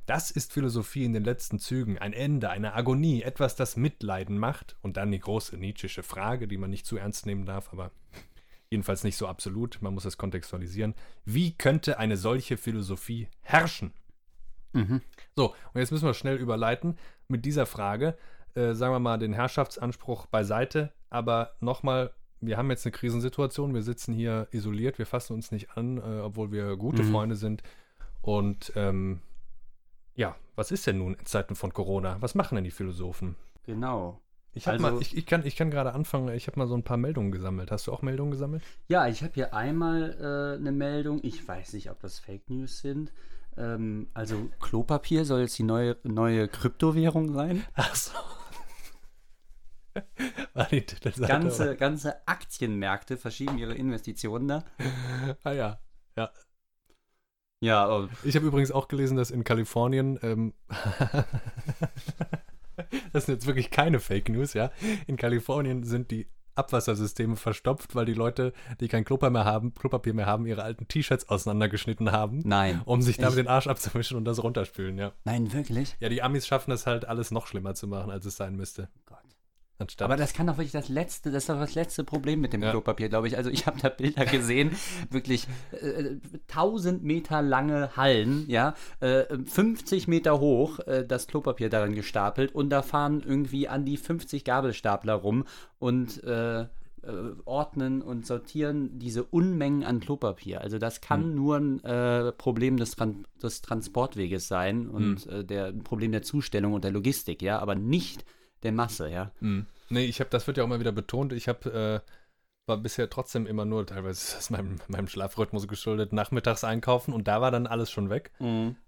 das ist Philosophie in den letzten Zügen, ein Ende, eine Agonie, etwas, das Mitleiden macht. Und dann die große Nietzschische Frage, die man nicht zu ernst nehmen darf, aber jedenfalls nicht so absolut, man muss es kontextualisieren. Wie könnte eine solche Philosophie herrschen? Mhm. So, und jetzt müssen wir schnell überleiten mit dieser Frage, äh, sagen wir mal, den Herrschaftsanspruch beiseite, aber nochmal, wir haben jetzt eine Krisensituation, wir sitzen hier isoliert, wir fassen uns nicht an, äh, obwohl wir gute Mhm. Freunde sind. Und ähm, ja, was ist denn nun in Zeiten von Corona? Was machen denn die Philosophen? Genau. Ich, Also- mal, ich, ich kann, ich kann gerade anfangen, ich habe mal so ein paar Meldungen gesammelt. Hast du auch Meldungen gesammelt? Ja, ich habe hier einmal äh, eine Meldung. Ich weiß nicht, ob das Fake News sind. Ähm, also Klopapier soll jetzt die neue, neue Kryptowährung sein. Ach so. (laughs) Ganze, ganze Aktienmärkte verschieben ihre Investitionen da. (laughs) Ah ja. Ja, Ja, oh, Ich habe übrigens auch gelesen, dass in Kalifornien, ähm, (laughs) das sind jetzt wirklich keine Fake News, ja. In Kalifornien sind die Abwassersysteme verstopft, weil die Leute, die kein Klopapier mehr haben, Klopapier mehr haben, ihre alten T-Shirts auseinandergeschnitten haben, nein. um sich damit den Arsch abzuwischen und das runterspülen, ja. Nein, wirklich? Ja, die Amis schaffen es halt, alles noch schlimmer zu machen, als es sein müsste. Anstatt Aber das kann doch wirklich das letzte, das ist doch das letzte Problem mit dem Ja. Klopapier, glaube ich. Also ich habe da Bilder (laughs) gesehen, wirklich äh, 1000 Meter lange Hallen, ja, äh, 50 Meter hoch, äh, das Klopapier darin gestapelt und da fahren irgendwie an die 50 Gabelstapler rum und äh, äh, ordnen und sortieren diese Unmengen an Klopapier. Also das kann nur ein äh, Problem des, Tran des Transportweges sein und äh, der ein Problem der Zustellung und der Logistik, ja, aber nicht der Masse, ja. Hm. Nee, ich habe, das wird ja auch immer wieder betont, ich habe, äh, war bisher trotzdem immer nur, teilweise (laughs) ist das meinem, meinem Schlafrhythmus geschuldet, nachmittags einkaufen und da war dann alles schon weg.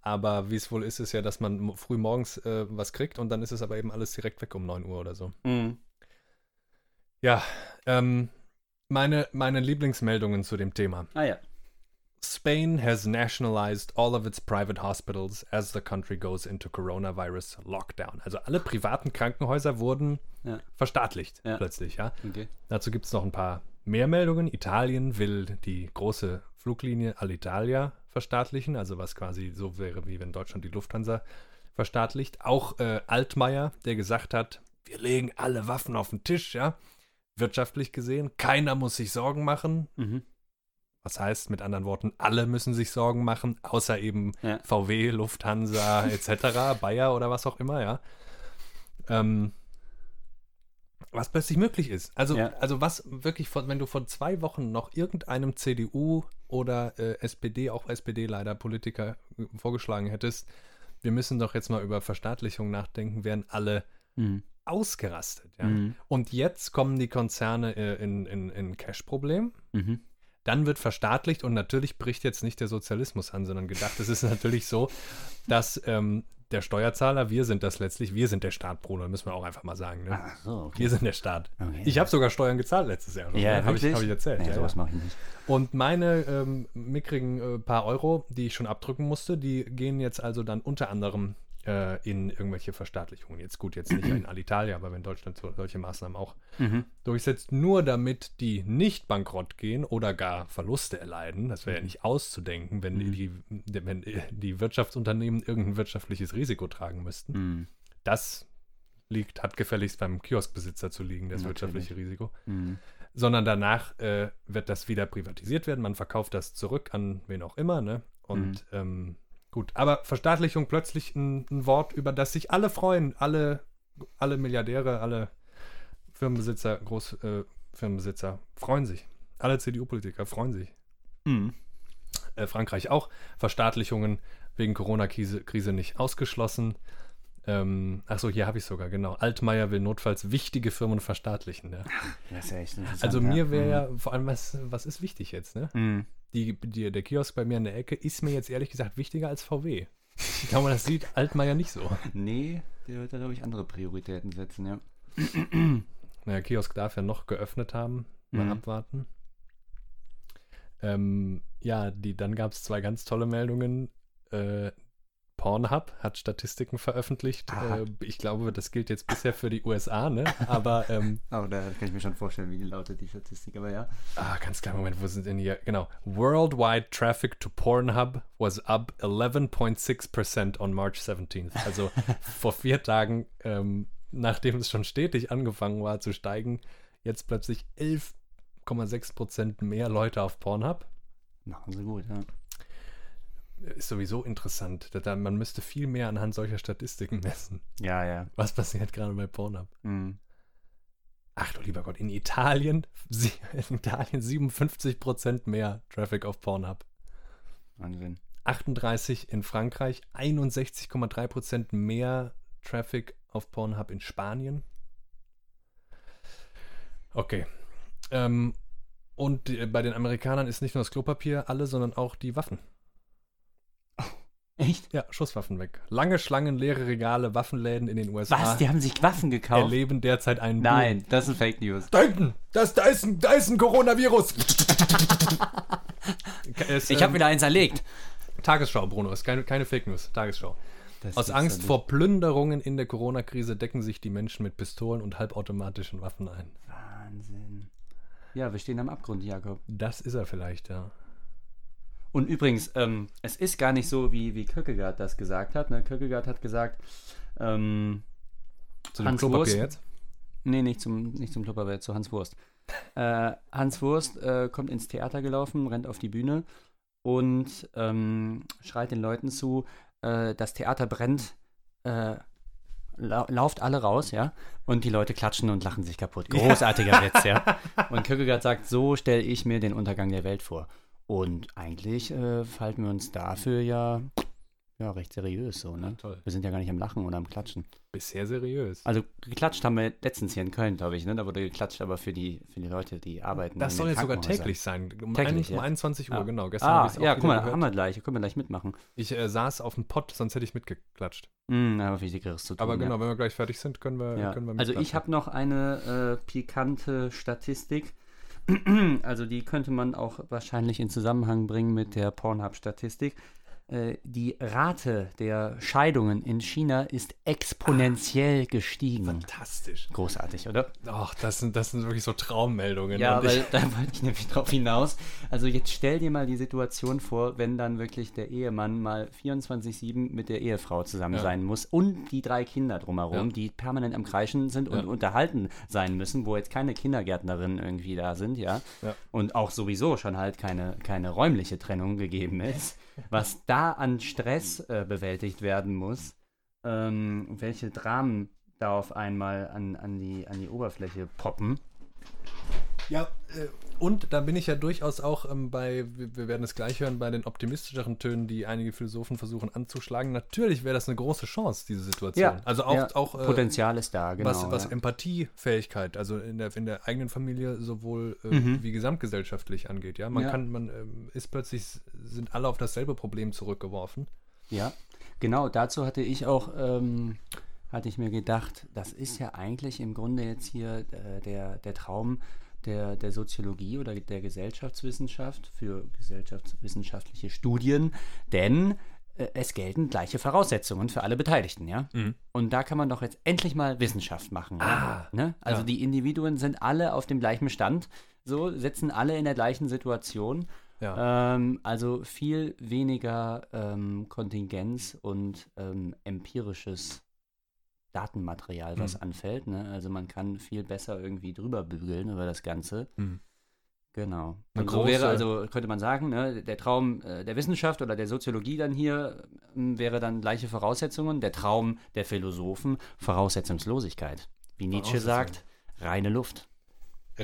Aber wie es wohl ist, ist ja, dass man früh morgens äh, was kriegt und dann ist es aber eben alles direkt weg um 9 Uhr oder so. Mhm. Ja, ähm, meine, meine Lieblingsmeldungen zu dem Thema. Ah ja. Spain has nationalized all of its private hospitals as the country goes into coronavirus lockdown. Also alle privaten Krankenhäuser wurden Ja. verstaatlicht Ja. plötzlich, ja. Okay. Dazu gibt es noch ein paar mehr Meldungen. Italien will die große Fluglinie Alitalia verstaatlichen, also was quasi so wäre, wie wenn Deutschland die Lufthansa verstaatlicht. Auch äh, Altmaier, der gesagt hat, wir legen alle Waffen auf den Tisch, ja. Wirtschaftlich gesehen, keiner muss sich Sorgen machen. Mhm. Was heißt mit anderen Worten, alle müssen sich Sorgen machen, außer eben Ja. VW, Lufthansa (laughs) etc., Bayer oder was auch immer, ja. Ähm, was plötzlich möglich ist. Also, Ja. also was wirklich, von, wenn du vor zwei Wochen noch irgendeinem CDU oder äh, SPD, auch SPD leider Politiker äh, vorgeschlagen hättest, wir müssen doch jetzt mal über Verstaatlichung nachdenken, wären alle Mhm. ausgerastet. Ja? Mhm. Und jetzt kommen die Konzerne äh, in, in, in Cash-Problem. Mhm. Dann wird verstaatlicht und natürlich bricht jetzt nicht der Sozialismus an, sondern gedacht, es ist (laughs) natürlich so, dass ähm, der Steuerzahler, wir sind das letztlich, wir sind der Staat, Bruno, müssen wir auch einfach mal sagen. Ne? Ach so, okay. Wir sind der Staat. Okay. Ich habe sogar Steuern gezahlt letztes Jahr. Ja, ne? habe ich, hab ich erzählt. Nee, ja, sowas ja. mache ich nicht. Und meine ähm, mickrigen äh, paar Euro, die ich schon abdrücken musste, die gehen jetzt also dann unter anderem äh, in irgendwelche Verstaatlichungen. Jetzt gut, jetzt nicht in Alitalia, aber wenn Deutschland so, solche Maßnahmen auch Mhm. durchsetzt, nur damit die nicht bankrott gehen oder gar Verluste erleiden. Das Mhm. wäre ja nicht auszudenken, wenn, die, die, wenn die Wirtschaftsunternehmen irgendein wirtschaftliches Risiko tragen müssten. Mhm. Das liegt, hat gefälligst beim Kioskbesitzer zu liegen, das Natürlich. wirtschaftliche Risiko. Mhm. Sondern danach äh, wird das wieder privatisiert werden. Man verkauft das zurück an wen auch immer. Ne? Und ähm, gut, aber Verstaatlichung plötzlich ein, ein Wort, über das sich alle freuen. Alle, alle Milliardäre, alle Firmenbesitzer, Großfirmenbesitzer äh, freuen sich. Alle CDU-Politiker freuen sich. Mhm. Äh, Frankreich auch. Verstaatlichungen wegen Corona-Krise Krise nicht ausgeschlossen. Ähm, achso, hier habe ich sogar, genau. Altmaier will notfalls wichtige Firmen verstaatlichen. Ja. Das ist ja echt interessant. Also mir wäre ja. ja, vor allem, was, was ist wichtig jetzt, ne? Mhm. Die, die, der Kiosk bei mir in der Ecke ist mir jetzt ehrlich gesagt wichtiger als VW. Ich glaube, das sieht Altmaier nicht so. Nee, der wird da, glaube ich, andere Prioritäten setzen, ja. Naja, Kiosk darf ja noch geöffnet haben. Mal Mhm. abwarten. Ähm, ja, die, dann gab es zwei ganz tolle Meldungen. Äh, Pornhub hat Statistiken veröffentlicht. Äh, ich glaube, das gilt jetzt bisher für die USA, ne? (laughs) Aber, ähm, Oh, da kann ich mir schon vorstellen, wie lautet die Statistik, aber ja. ah, ganz kleinen Moment, wo sind denn hier? Genau. Worldwide traffic to Pornhub was up 11.6% on March 17th. Also (laughs) vor vier Tagen, ähm, nachdem es schon stetig angefangen war zu steigen, jetzt plötzlich 11,6% mehr Leute auf Pornhub. Machen sie gut, ja. Ist sowieso interessant. Da- Man müsste viel mehr anhand solcher Statistiken messen. Ja, ja. Was passiert gerade bei Pornhub? Mhm. Ach du lieber Gott, in Italien, in Italien 57% mehr Traffic auf Pornhub. Wahnsinn. 38 in Frankreich, 61,3% mehr Traffic auf Pornhub in Spanien. Okay. Ähm, und äh, bei den Amerikanern ist nicht nur das Klopapier alle, sondern auch die Waffen. Echt? Ja, Schusswaffen weg. Lange Schlangen, leere Regale, Waffenläden in den USA Was? Die haben sich Waffen gekauft? erleben derzeit einen Boom. Nein, das sind Fake News. Da hinten, das, da, ist ein, da ist ein Coronavirus. (laughs) Es, Ich habe ähm, wieder eins erlegt. Tagesschau, Bruno, ist keine, keine Fake News. Tagesschau. Das Aus Angst vor Plünderungen in der Corona-Krise decken sich die Menschen mit Pistolen und halbautomatischen Waffen ein. Wahnsinn. Ja, wir stehen am Abgrund, Jakob. Das ist er vielleicht, ja. Und übrigens, ähm, es ist gar nicht so, wie, wie Kierkegaard das gesagt hat. Ne? Kierkegaard hat gesagt, ähm, Zu dem Hans Klopapier Wurst. jetzt? nee, nicht zum, nicht zum Klopperwelt, zu Hans Wurst. Äh, Hans Wurst äh, kommt ins Theater gelaufen, rennt auf die Bühne und ähm, schreit den Leuten zu, äh, das Theater brennt, äh, lau lauft alle raus, ja, und die Leute klatschen und lachen sich kaputt. (laughs) Großartiger Witz, ja. Und Kierkegaard sagt, so stelle ich mir den Untergang der Welt vor. Und eigentlich äh, verhalten wir uns dafür ja, ja recht seriös so, ne? Toll. Wir sind ja gar nicht am Lachen oder am Klatschen. Bisher seriös. Also geklatscht haben wir letztens hier in Köln, glaube ich, ne? Da wurde geklatscht, aber für die, für die Leute, die arbeiten. das soll jetzt sogar täglich sein. Um, Täglich, eigentlich um ja. 21 Uhr, Ja. genau. Gestern Ah, ja, guck mal, gehört. haben wir gleich, können wir gleich mitmachen. Ich äh, saß auf dem Pott, sonst hätte ich mitgeklatscht. Hm, na, aber Wichtigeres zu tun. Aber ja. genau, wenn wir gleich fertig sind, können wir, Ja. können wir Also ich habe noch eine äh, pikante Statistik. Also die könnte man auch wahrscheinlich in Zusammenhang bringen mit der Pornhub-Statistik. Äh, die Rate der Scheidungen in China ist exponentiell gestiegen. Fantastisch. Großartig, oder? Ach, das sind, das sind wirklich so Traummeldungen. Ja, weil ich, (laughs) da wollte ich nämlich drauf hinaus. Also jetzt stell dir mal die Situation vor, wenn dann wirklich der Ehemann mal 24-7 mit der Ehefrau zusammen Ja. sein muss und die drei Kinder drumherum, Ja. die permanent am Kreischen sind und Ja. unterhalten sein müssen, wo jetzt keine Kindergärtnerinnen irgendwie da sind, ja. Ja. Und auch sowieso schon halt keine, keine räumliche Trennung gegeben ist. Was da an Stress äh, bewältigt werden muss, ähm, welche Dramen da auf einmal an, an, die, an die Oberfläche poppen. ja, äh, und da bin ich ja durchaus auch ähm, bei, wir, werden es gleich hören, bei den optimistischeren Tönen, die einige Philosophen versuchen anzuschlagen. Natürlich wäre das eine große Chance, diese Situation. also auch, ja, auch äh, Potenzial ist da, genau. was, was ja. Empathiefähigkeit, also in der, in der eigenen Familie sowohl äh, Mhm. wie gesamtgesellschaftlich angeht. Ja, man Ja. kann, man ähm, ist plötzlich, sind alle auf dasselbe Problem zurückgeworfen. Ja, genau, dazu hatte ich auch, ähm, hatte ich mir gedacht, das ist ja eigentlich im Grunde jetzt hier äh, der, der Traum der, der Soziologie oder der Gesellschaftswissenschaft für gesellschaftswissenschaftliche Studien, denn äh, es gelten gleiche Voraussetzungen für alle Beteiligten, ja. Mhm. Und da kann man doch jetzt endlich mal Wissenschaft machen. Ah, ne? Also ja. die Individuen sind alle auf dem gleichen Stand, so sitzen alle in der gleichen Situation. Ja. Ähm, also viel weniger ähm, Kontingenz und ähm, empirisches Datenmaterial, was Mhm. anfällt. Ne? Also man kann viel besser irgendwie drüber bügeln über das Ganze. Mhm. Genau. Eine Und so wäre also, könnte man sagen, ne, der Traum äh, der Wissenschaft oder der Soziologie dann hier ähm, wäre dann gleiche Voraussetzungen. Der Traum der Philosophen Voraussetzungslosigkeit. Wie Nietzsche sagt, reine Luft.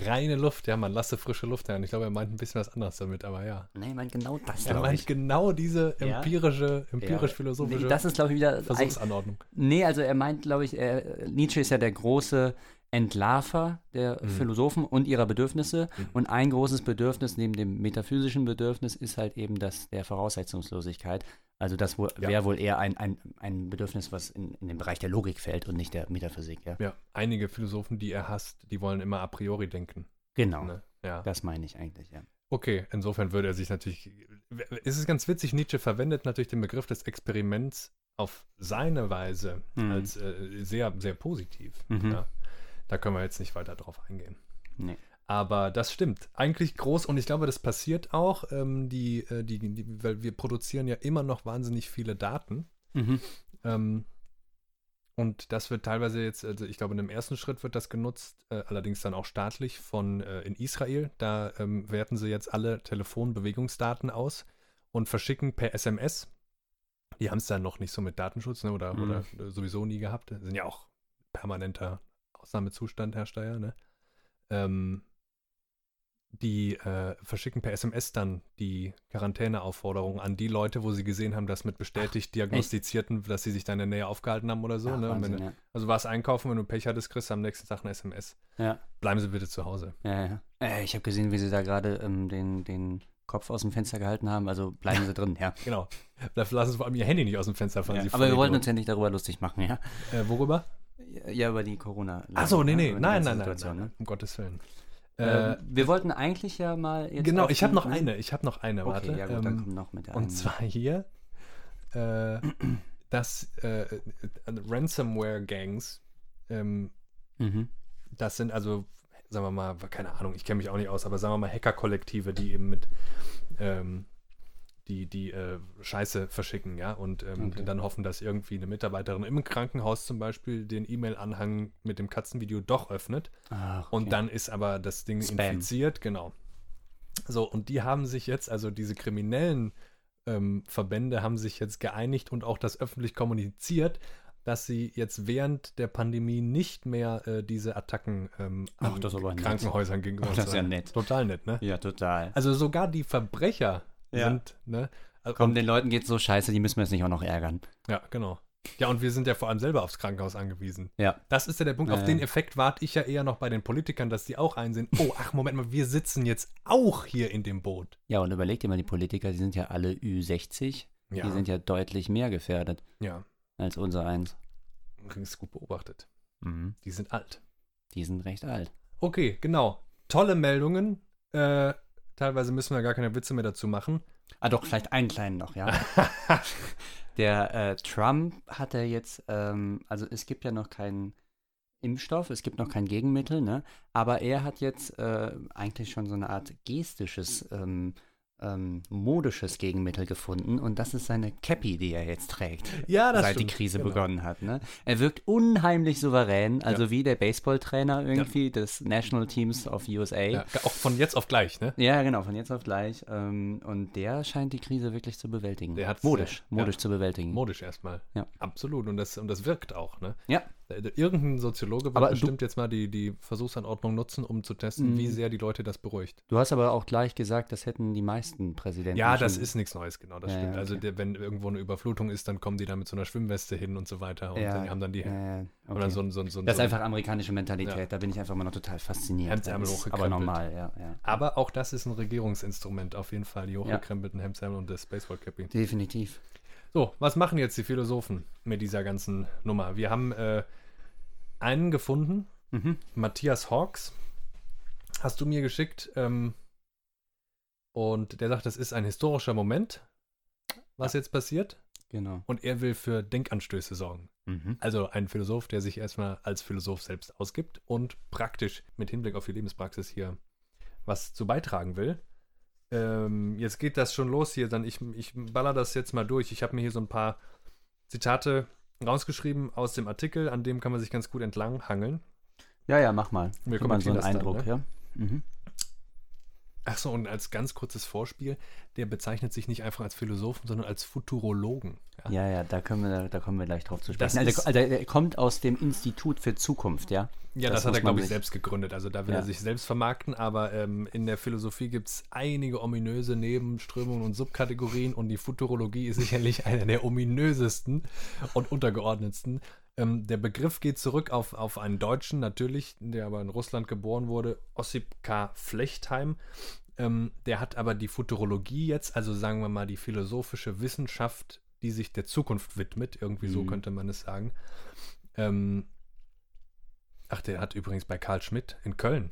Reine Luft, ja, man lasse frische Luft her. Und ich glaube, er meint ein bisschen was anderes damit, aber ja. Nee, ich meine genau das, Er meint ich. genau diese empirische, Ja. empirisch-philosophische Nee, das ist, glaube ich, wieder. Versuchsanordnung. Nee, also er meint, glaube ich, er, Nietzsche ist ja der große Entlarver der Mhm. Philosophen und ihrer Bedürfnisse. Mhm. Und ein großes Bedürfnis neben dem metaphysischen Bedürfnis ist halt eben das der Voraussetzungslosigkeit. Also das wo- Ja. wäre wohl eher ein, ein, ein Bedürfnis, was in, in den Bereich der Logik fällt und nicht der Metaphysik. Ja, Ja, einige Philosophen, die er hasst, die wollen immer a priori denken. genau. Ne? Ja. Das meine ich eigentlich, ja. Okay, insofern würde er sich natürlich. Es ist ganz witzig, Nietzsche verwendet natürlich den Begriff des Experiments auf seine Weise Mhm. als äh, sehr, sehr positiv. Mhm. Ja. Da können wir jetzt nicht weiter drauf eingehen. Nee. Aber das stimmt. Eigentlich groß und ich glaube, das passiert auch. Ähm, die, äh, die, die, weil wir produzieren ja immer noch wahnsinnig viele Daten. Mhm. Ähm, und das wird teilweise jetzt, also ich glaube, in dem ersten Schritt wird das genutzt, äh, allerdings dann auch staatlich von äh, in Israel. Da ähm, werten sie jetzt alle Telefonbewegungsdaten aus und verschicken per SMS. Die haben es dann noch nicht so mit Datenschutz ne, oder, Mhm. oder sowieso nie gehabt. Sind ja auch permanenter Ausnahmezustand, Herr Steyer, ne? Ähm, die äh, verschicken per SMS dann die Quarantäneaufforderung an die Leute, wo sie gesehen haben, dass mit bestätigt diagnostizierten, dass sie sich da in der Nähe aufgehalten haben oder so. Ach, ne? Und wenn, Wahnsinn, du- also warst einkaufen, wenn du Pech hattest, kriegst du am nächsten Tag eine SMS. ja. ja. Bleiben Sie bitte zu Hause. Ja, ja. Äh, ich habe gesehen, wie sie da gerade ähm, den, den Kopf aus dem Fenster gehalten haben. Also bleiben sie (laughs) drin, ja. Genau. Lassen Sie vor allem Ihr Handy nicht aus dem Fenster fallen. ja. Aber wir wollten uns ja nicht darüber lustig machen, ja. Äh, worüber? Ja, über die Corona. Achso, nee, nee. Nein, nein, nein, nein, Um Gottes Willen. Ne? Äh, Ähm, wir wollten eigentlich ja mal jetzt. genau, ich habe noch ne? eine. Ich habe noch eine, Okay, warte. ja gut, dann Ähm, komm noch mit der Und einen. zwar hier, äh, (clears throat) dass äh, Ransomware-Gangs, ähm, Mhm. das sind also, sagen wir mal, keine Ahnung, ich kenne mich auch nicht aus, aber sagen wir mal Hacker-Kollektive, die eben mit, ähm, die, die äh, Scheiße verschicken, ja, und ähm, Okay. dann hoffen, dass irgendwie eine Mitarbeiterin im Krankenhaus zum Beispiel den E-Mail-Anhang mit dem Katzenvideo doch öffnet. Ach, Und okay. dann ist aber das Ding Spam. infiziert, genau. So, und die haben sich jetzt, also diese kriminellen ähm, Verbände haben sich jetzt geeinigt und auch das öffentlich kommuniziert, dass sie jetzt während der Pandemie nicht mehr äh, diese Attacken ähm, Ach, an aber nett. Krankenhäusern gegenüber. Ach, das ist ja nett. Total nett, ne? Ja, total. Also sogar die Verbrecher Ja. sind, ne? Also, Komm, den Leuten geht's so scheiße, die müssen wir jetzt nicht auch noch ärgern. ja, genau. Ja, und wir sind ja vor allem selber aufs Krankenhaus angewiesen. Ja. Das ist ja der Punkt. Auf ja. den Effekt warte ich ja eher noch bei den Politikern, dass die auch einsehen, oh, ach, Moment mal, wir sitzen jetzt auch hier in dem Boot. Ja, und überleg dir mal, die Politiker, die sind ja alle Ü60. Ja, Die sind ja deutlich mehr gefährdet ja. als unser eins. Ist gut beobachtet. Mhm. Die sind alt. Die sind recht alt. Okay, genau. Tolle Meldungen. Äh, teilweise müssen wir gar keine Witze mehr dazu machen. Ah, doch, vielleicht einen kleinen noch, ja. (laughs) Der äh, Trump hat ja jetzt, ähm, also es gibt ja noch keinen Impfstoff, es gibt noch kein Gegenmittel, ne? Aber er hat jetzt äh, eigentlich schon so eine Art gestisches, ähm, ähm, modisches Gegenmittel gefunden und das ist seine Cappy, die er jetzt trägt. Ja, das seit stimmt. die Krise Genau. begonnen hat. Ne? Er wirkt unheimlich souverän, also Ja. wie der Baseballtrainer irgendwie des National Teams of USA. Ja, auch von jetzt auf gleich, ne? Ja, genau, von jetzt auf gleich. Ähm, und der scheint die Krise wirklich zu bewältigen. Der hat's, modisch, ja. modisch zu bewältigen. Modisch erstmal. Ja. Absolut. Und das, und das wirkt auch, ne? Ja. Äh, Irgendein Soziologe wird Aber du- bestimmt jetzt mal die, die Versuchsanordnung nutzen, um zu testen, Mhm. wie sehr die Leute das beruhigt. Du hast aber auch gleich gesagt, das hätten die meisten Präsidenten. Ja, das ist nichts Neues, genau, das Ja, stimmt. ja, Also okay. der, wenn irgendwo eine Überflutung ist, dann kommen die da mit so einer Schwimmweste hin und so weiter und Ja, dann haben dann die Ja, okay. so, so, so, das ist einfach amerikanische Mentalität. Da bin ich einfach mal noch total fasziniert. Hemdsärmel ist Aber hochgekrempelt. normal, ja. Aber auch das ist ein Regierungsinstrument, auf jeden Fall, die hochgekrempelten Hemdsärmel und das Baseball-Capping. Definitiv. So, was machen jetzt die Philosophen mit dieser ganzen Nummer? Wir haben äh, einen gefunden, Mhm. Matthias Hawks, hast du mir geschickt. Ähm, und der sagt, das ist ein historischer Moment, was jetzt passiert. Genau. Und er will für Denkanstöße sorgen. Mhm. Also ein Philosoph, der sich erstmal als Philosoph selbst ausgibt und praktisch mit Hinblick auf die Lebenspraxis hier was zu beitragen will. Ähm, jetzt geht das schon los hier, dann ich, ich baller das jetzt mal durch. Ich habe mir hier so ein paar Zitate rausgeschrieben aus dem Artikel, an dem kann man sich ganz gut entlang hangeln. Ja, ja, mach mal. Wir mal so einen das dann, Eindruck, ne? ja. Mhm. Achso, und als ganz kurzes Vorspiel, der bezeichnet sich nicht einfach als Philosophen, sondern als Futurologen. Ja? Ja, ja, da, können wir, da kommen wir gleich drauf zu sprechen. Also, also, er kommt aus dem Institut für Zukunft, ja? Ja, das, Das hat er, glaube ich, selbst gegründet. Also da will Ja. er sich selbst vermarkten, aber ähm, in der Philosophie gibt es einige ominöse Nebenströmungen und Subkategorien und die Futurologie ist sicherlich eine der ominösesten und untergeordnetsten. Ähm, der Begriff geht zurück auf, auf einen Deutschen natürlich, der aber in Russland geboren wurde, Ossip K. Flechtheim. Ähm, der hat aber die Futurologie jetzt, also sagen wir mal die philosophische Wissenschaft, die sich der Zukunft widmet, irgendwie so Mhm. könnte man es sagen. Ähm, ach, der hat übrigens bei Karl Schmidt in Köln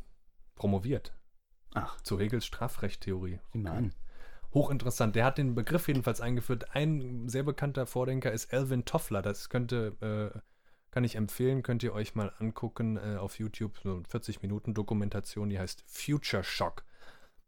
promoviert Ach, zu Hegels Strafrechttheorie. sieh mal an. Hochinteressant. Der hat den Begriff jedenfalls eingeführt. Ein sehr bekannter Vordenker ist Alvin Toffler. Das könnte, äh, kann ich empfehlen, könnt ihr euch mal angucken äh, auf YouTube. So eine 40 Minuten Dokumentation, die heißt Future Shock.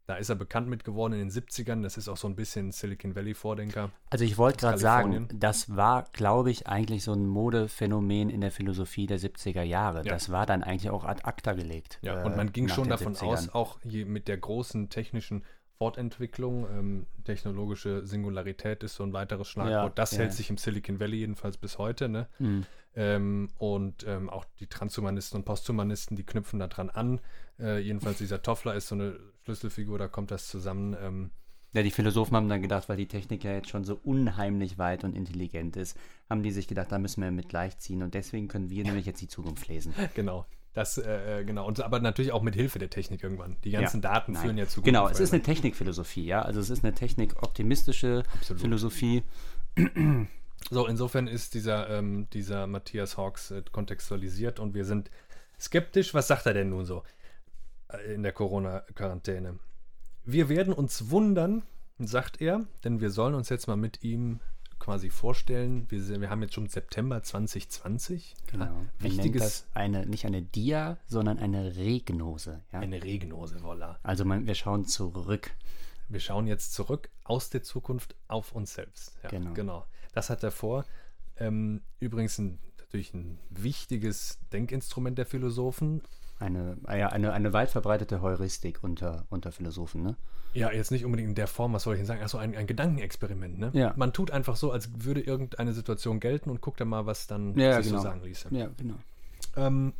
Da ist er bekannt mit geworden in den 70ern. Das ist auch so ein bisschen Silicon Valley Vordenker. Also ich wollte gerade sagen, das war, glaube ich, eigentlich so ein Modephänomen in der Philosophie der 70er Jahre. Ja. Das war dann eigentlich auch ad acta gelegt. Ja, äh, und man ging schon davon 70ern. aus, auch mit der großen technischen Fortentwicklung, ähm, technologische Singularität ist so ein weiteres Schlagwort. Ja, das ja. hält sich im Silicon Valley jedenfalls bis heute. Ne? Mhm. Ähm, und ähm, auch die Transhumanisten und Posthumanisten, die knüpfen da dran an. Äh, jedenfalls dieser Toffler ist so eine Schlüsselfigur, da kommt das zusammen. Ähm, Ja, die Philosophen haben dann gedacht, weil die Technik ja jetzt schon so unheimlich weit und intelligent ist, haben die sich gedacht, da müssen wir mit gleichziehen und deswegen können wir nämlich jetzt die Zukunft lesen. (laughs) genau. Das, äh, äh, genau. Und, aber natürlich auch mit Hilfe der Technik irgendwann. Die ganzen Ja, Daten nein. führen ja zu Genau, es ist eine Technikphilosophie, ja. Also es ist eine technikoptimistische. Philosophie. So, insofern ist dieser, ähm, dieser Matthias Hawks äh, kontextualisiert und wir sind skeptisch. Was sagt er denn nun so äh, in der Corona-Quarantäne? Wir werden uns wundern, sagt er, denn wir sollen uns jetzt mal mit ihm quasi vorstellen. Wir, sind- wir haben jetzt schon September 2020. Genau. Ja, wichtiges, das eine, nicht eine Dia, sondern eine Regnose. Ja? eine Regnose, voilà. Also man, wir schauen zurück. Wir schauen jetzt zurück aus der Zukunft auf uns selbst. Ja, Genau. genau. Das hat er vor. Ähm, übrigens ein, natürlich ein wichtiges Denkinstrument der Philosophen. Eine, ja, eine, eine weit verbreitete Heuristik unter, unter Philosophen, ne? Ja, jetzt nicht unbedingt in der Form, was soll ich denn sagen? Achso, ein, ein Gedankenexperiment, ne? Ja. Man tut einfach so, als würde irgendeine Situation gelten und guckt dann mal, was dann Ja, sich genau. so sagen ließe. Ja, genau. Ähm,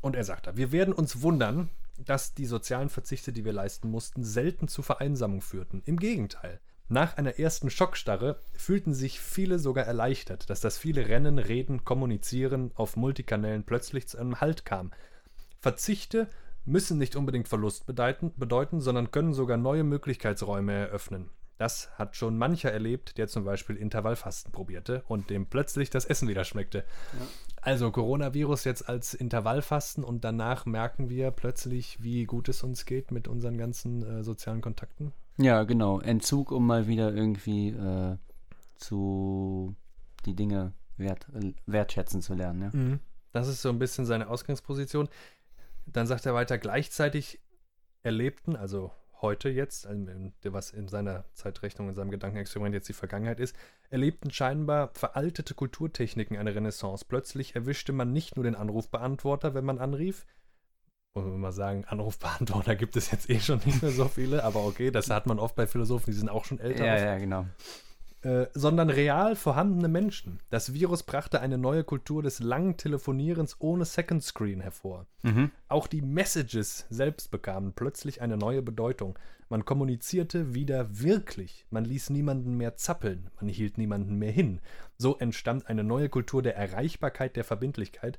und er sagt da, wir werden uns wundern, dass die sozialen Verzichte, die wir leisten mussten, selten zu Vereinsamung führten. Im Gegenteil. Nach einer ersten Schockstarre fühlten sich viele sogar erleichtert, dass das viele Rennen, Reden, Kommunizieren auf Multikanälen plötzlich zu einem Halt kam. Verzichte müssen nicht unbedingt Verlust bedeuten, bedeuten, sondern können sogar neue Möglichkeitsräume eröffnen. Das hat schon mancher erlebt, der zum Beispiel Intervallfasten probierte und dem plötzlich das Essen wieder schmeckte. Also Coronavirus jetzt als Intervallfasten und danach merken wir plötzlich, wie gut es uns geht mit unseren ganzen äh, sozialen Kontakten. Ja, genau. Entzug, um mal wieder irgendwie äh, zu die Dinge wert, äh, wertschätzen zu lernen. Ja? Das ist so ein bisschen seine Ausgangsposition. Dann sagt er weiter, gleichzeitig erlebten, also heute jetzt, was in seiner Zeitrechnung, in seinem Gedankenexperiment jetzt die Vergangenheit ist, erlebten scheinbar veraltete Kulturtechniken eine Renaissance. Plötzlich erwischte man nicht nur den Anrufbeantworter, wenn man anrief. Muss man mal sagen, Anrufbeantworter gibt es jetzt eh schon nicht mehr so viele, aber okay, das hat man oft bei Philosophen, die sind auch schon älter. Ja, ja, genau. Äh, sondern real vorhandene Menschen. Das Virus brachte eine neue Kultur des langen Telefonierens ohne Second Screen hervor. Mhm. Auch die Messages selbst bekamen plötzlich eine neue Bedeutung. Man kommunizierte wieder wirklich. Man ließ niemanden mehr zappeln. Man hielt niemanden mehr hin. So entstand eine neue Kultur der Erreichbarkeit, der Verbindlichkeit.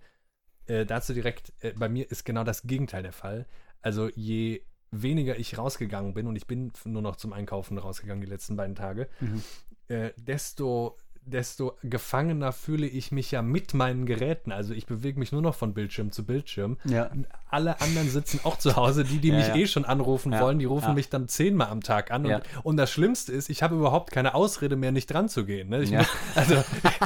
Äh, dazu direkt, äh, bei mir ist genau das Gegenteil der Fall. Also je weniger ich rausgegangen bin, und ich bin nur noch zum Einkaufen rausgegangen die letzten beiden Tage, Mhm. Äh, desto desto gefangener fühle ich mich ja mit meinen Geräten. Also ich bewege mich nur noch von Bildschirm zu Bildschirm. Ja. Alle anderen sitzen auch zu Hause, die, die Ja, mich ja. eh schon anrufen wollen, die rufen mich dann zehnmal am Tag an. Und, und das Schlimmste ist, ich habe überhaupt keine Ausrede mehr, nicht dran zu gehen. Ne? Ich muss, also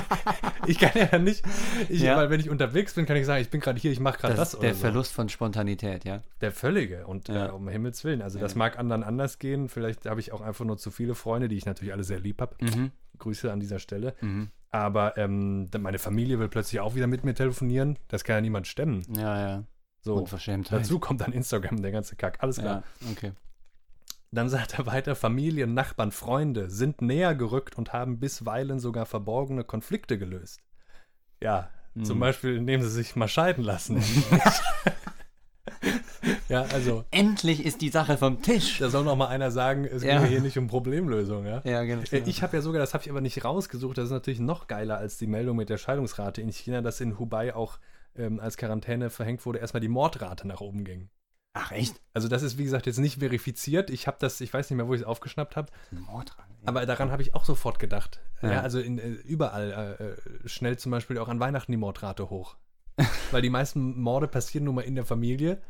(laughs) ich kann ja nicht, ich, weil wenn ich unterwegs bin, kann ich sagen, ich bin gerade hier, ich mache gerade Das das, der so. Verlust von Spontanität, ja. Der völlige und äh, um Himmels Willen. Also das mag anderen anders gehen. Vielleicht habe ich auch einfach nur zu viele Freunde, die ich natürlich alle sehr lieb habe. Mhm. Grüße an dieser Stelle. Mhm. Aber ähm, meine Familie will plötzlich auch wieder mit mir telefonieren. Das kann ja niemand stemmen. Ja, ja. So. Unverschämt. Dazu kommt dann Instagram, der ganze Kack. Alles klar. Ja, okay. Dann sagt er weiter, Familien, Nachbarn, Freunde sind näher gerückt und haben bisweilen sogar verborgene Konflikte gelöst. Ja, zum Mhm. Beispiel, indem sie sich mal scheiden lassen. (laughs) (laughs) ja, also, Endlich ist die Sache vom Tisch. da soll noch mal einer sagen, es Ja. geht hier nicht um Problemlösung, ja? Ja, genau. Äh, Ich habe ja sogar, das habe ich aber nicht rausgesucht, das ist natürlich noch geiler als die Meldung mit der Scheidungsrate in China, dass in Hubei auch ähm, als Quarantäne verhängt wurde, erstmal die Mordrate nach oben ging. Ach, echt? Also das ist, wie gesagt, jetzt nicht verifiziert. Ich habe das, ich weiß nicht mehr, wo ich es aufgeschnappt habe, Mordran. aber daran habe ich auch sofort gedacht. Ja, Ja. also in, äh, überall äh, äh, schnell zum Beispiel auch an Weihnachten die Mordrate hoch. (laughs) Weil die meisten Morde passieren nun mal in der Familie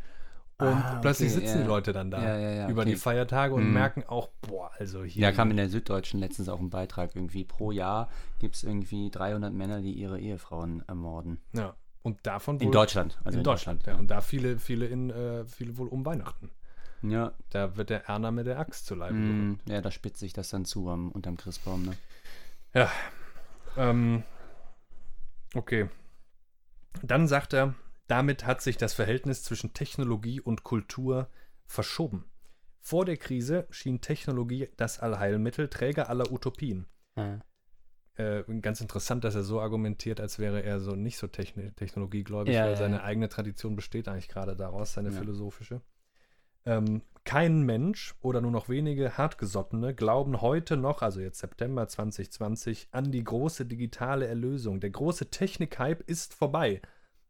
und Ah, plötzlich okay, sitzen ja. die Leute dann da Ja, ja, über okay. die Feiertage und Mhm. merken auch, boah, also hier. Ja, kam in der Süddeutschen letztens auch ein Beitrag irgendwie. Pro Jahr gibt es irgendwie 300 Männer, die ihre Ehefrauen ermorden. Ja. Und davon In wohl- Deutschland. Also in, Deutschland, ja. Und da viele, viele in, äh, viele wohl um Weihnachten. Ja, Da wird der Erna mit der Axt zu Leibe mm, ja, da spitzt sich das dann zu am, unterm Christbaum. Ne? Ja. Ähm, okay. Dann sagt er, damit hat sich das Verhältnis zwischen Technologie und Kultur verschoben. Vor der Krise schien Technologie das Allheilmittel, Träger aller Utopien. Ja. Äh, ganz interessant, dass er so argumentiert, als wäre er so nicht so techni technologiegläubig, Ja, weil ja, seine eigene Tradition besteht eigentlich gerade daraus, seine philosophische. Ähm, kein Mensch oder nur noch wenige Hartgesottene glauben heute noch, also jetzt September 2020, an die große digitale Erlösung. Der große Technik-Hype ist vorbei.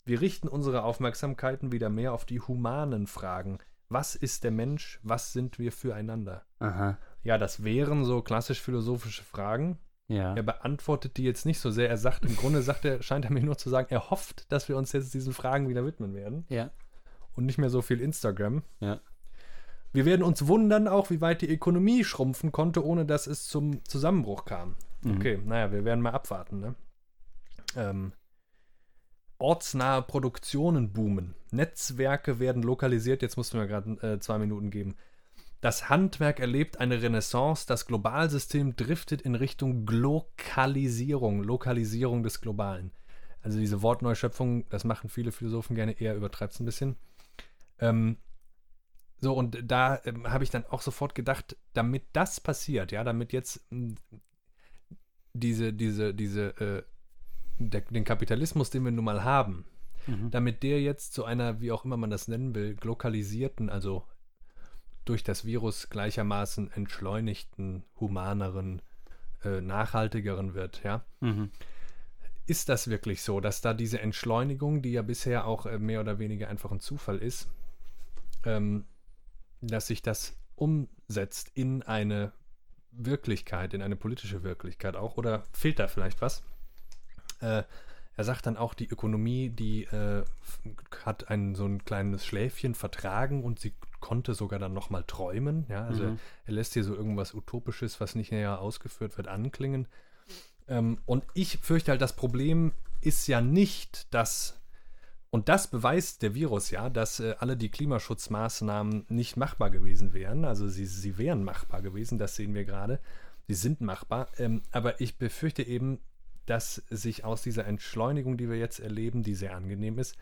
Wir richten unsere Aufmerksamkeiten wieder mehr auf die humanen Fragen. Was ist der Mensch? Was sind wir füreinander? Aha. Ja, das wären so klassisch philosophische Fragen. Ja. Er beantwortet die jetzt nicht so sehr. Er sagt, im Grunde sagt er, scheint er mir nur zu sagen, er hofft, dass wir uns jetzt diesen Fragen wieder widmen werden Ja. und nicht mehr so viel Instagram. Ja. Wir werden uns wundern auch, wie weit die Ökonomie schrumpfen konnte, ohne dass es zum Zusammenbruch kam. Mhm. Okay, naja, wir werden mal abwarten. Ne? Ähm, ortsnahe Produktionen boomen. Netzwerke werden lokalisiert. Jetzt mussten wir gerade äh, zwei Minuten geben. Das Handwerk erlebt eine Renaissance. Das Globalsystem driftet in Richtung Glokalisierung, Lokalisierung des Globalen. Also diese Wortneuschöpfung, das machen viele Philosophen gerne, eher übertreibt es ein bisschen. Ähm, so, und da ähm, habe ich dann auch sofort gedacht, damit das passiert, ja, damit jetzt mh, diese, diese, diese, äh, der, den Kapitalismus, den wir nun mal haben, Mhm. damit der jetzt zu einer, wie auch immer man das nennen will, lokalisierten, also durch das Virus gleichermaßen entschleunigten, humaneren, äh, nachhaltigeren wird, ja. Mhm. Ist das wirklich so, dass da diese Entschleunigung, die ja bisher auch äh, mehr oder weniger einfach ein Zufall ist, ähm, dass sich das umsetzt in eine Wirklichkeit, in eine politische Wirklichkeit auch? Oder fehlt da vielleicht was? Äh, er sagt dann auch, die Ökonomie, die äh, hat ein so ein kleines Schläfchen vertragen und sie konnte sogar dann nochmal träumen. Ja, also Mhm. er lässt hier so irgendwas Utopisches, was nicht näher ausgeführt wird, anklingen. Ähm, und ich fürchte halt, das Problem ist ja nicht, dass, und das beweist der Virus ja, dass äh, alle die Klimaschutzmaßnahmen nicht machbar gewesen wären. Also sie, sie wären machbar gewesen, das sehen wir gerade. Sie sind machbar. Ähm, aber ich befürchte eben, dass sich aus dieser Entschleunigung, die wir jetzt erleben, die sehr angenehm ist,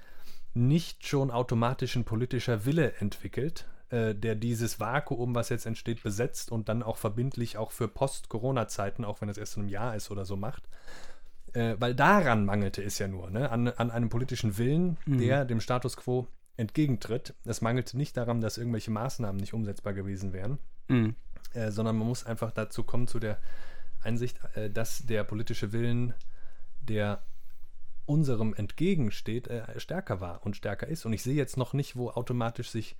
nicht schon automatisch ein politischer Wille entwickelt, äh, der dieses Vakuum, was jetzt entsteht, besetzt und dann auch verbindlich auch für Post-Corona-Zeiten, auch wenn es erst in einem Jahr ist oder so macht. Äh, weil daran mangelte es ja nur, ne? an, an einem politischen Willen, der dem Status quo entgegentritt. Es mangelte nicht daran, dass irgendwelche Maßnahmen nicht umsetzbar gewesen wären, Mhm. äh, sondern man muss einfach dazu kommen, zu der Einsicht, äh, dass der politische Willen, der unserem entgegensteht, äh, stärker war und stärker ist. Und ich sehe jetzt noch nicht, wo automatisch sich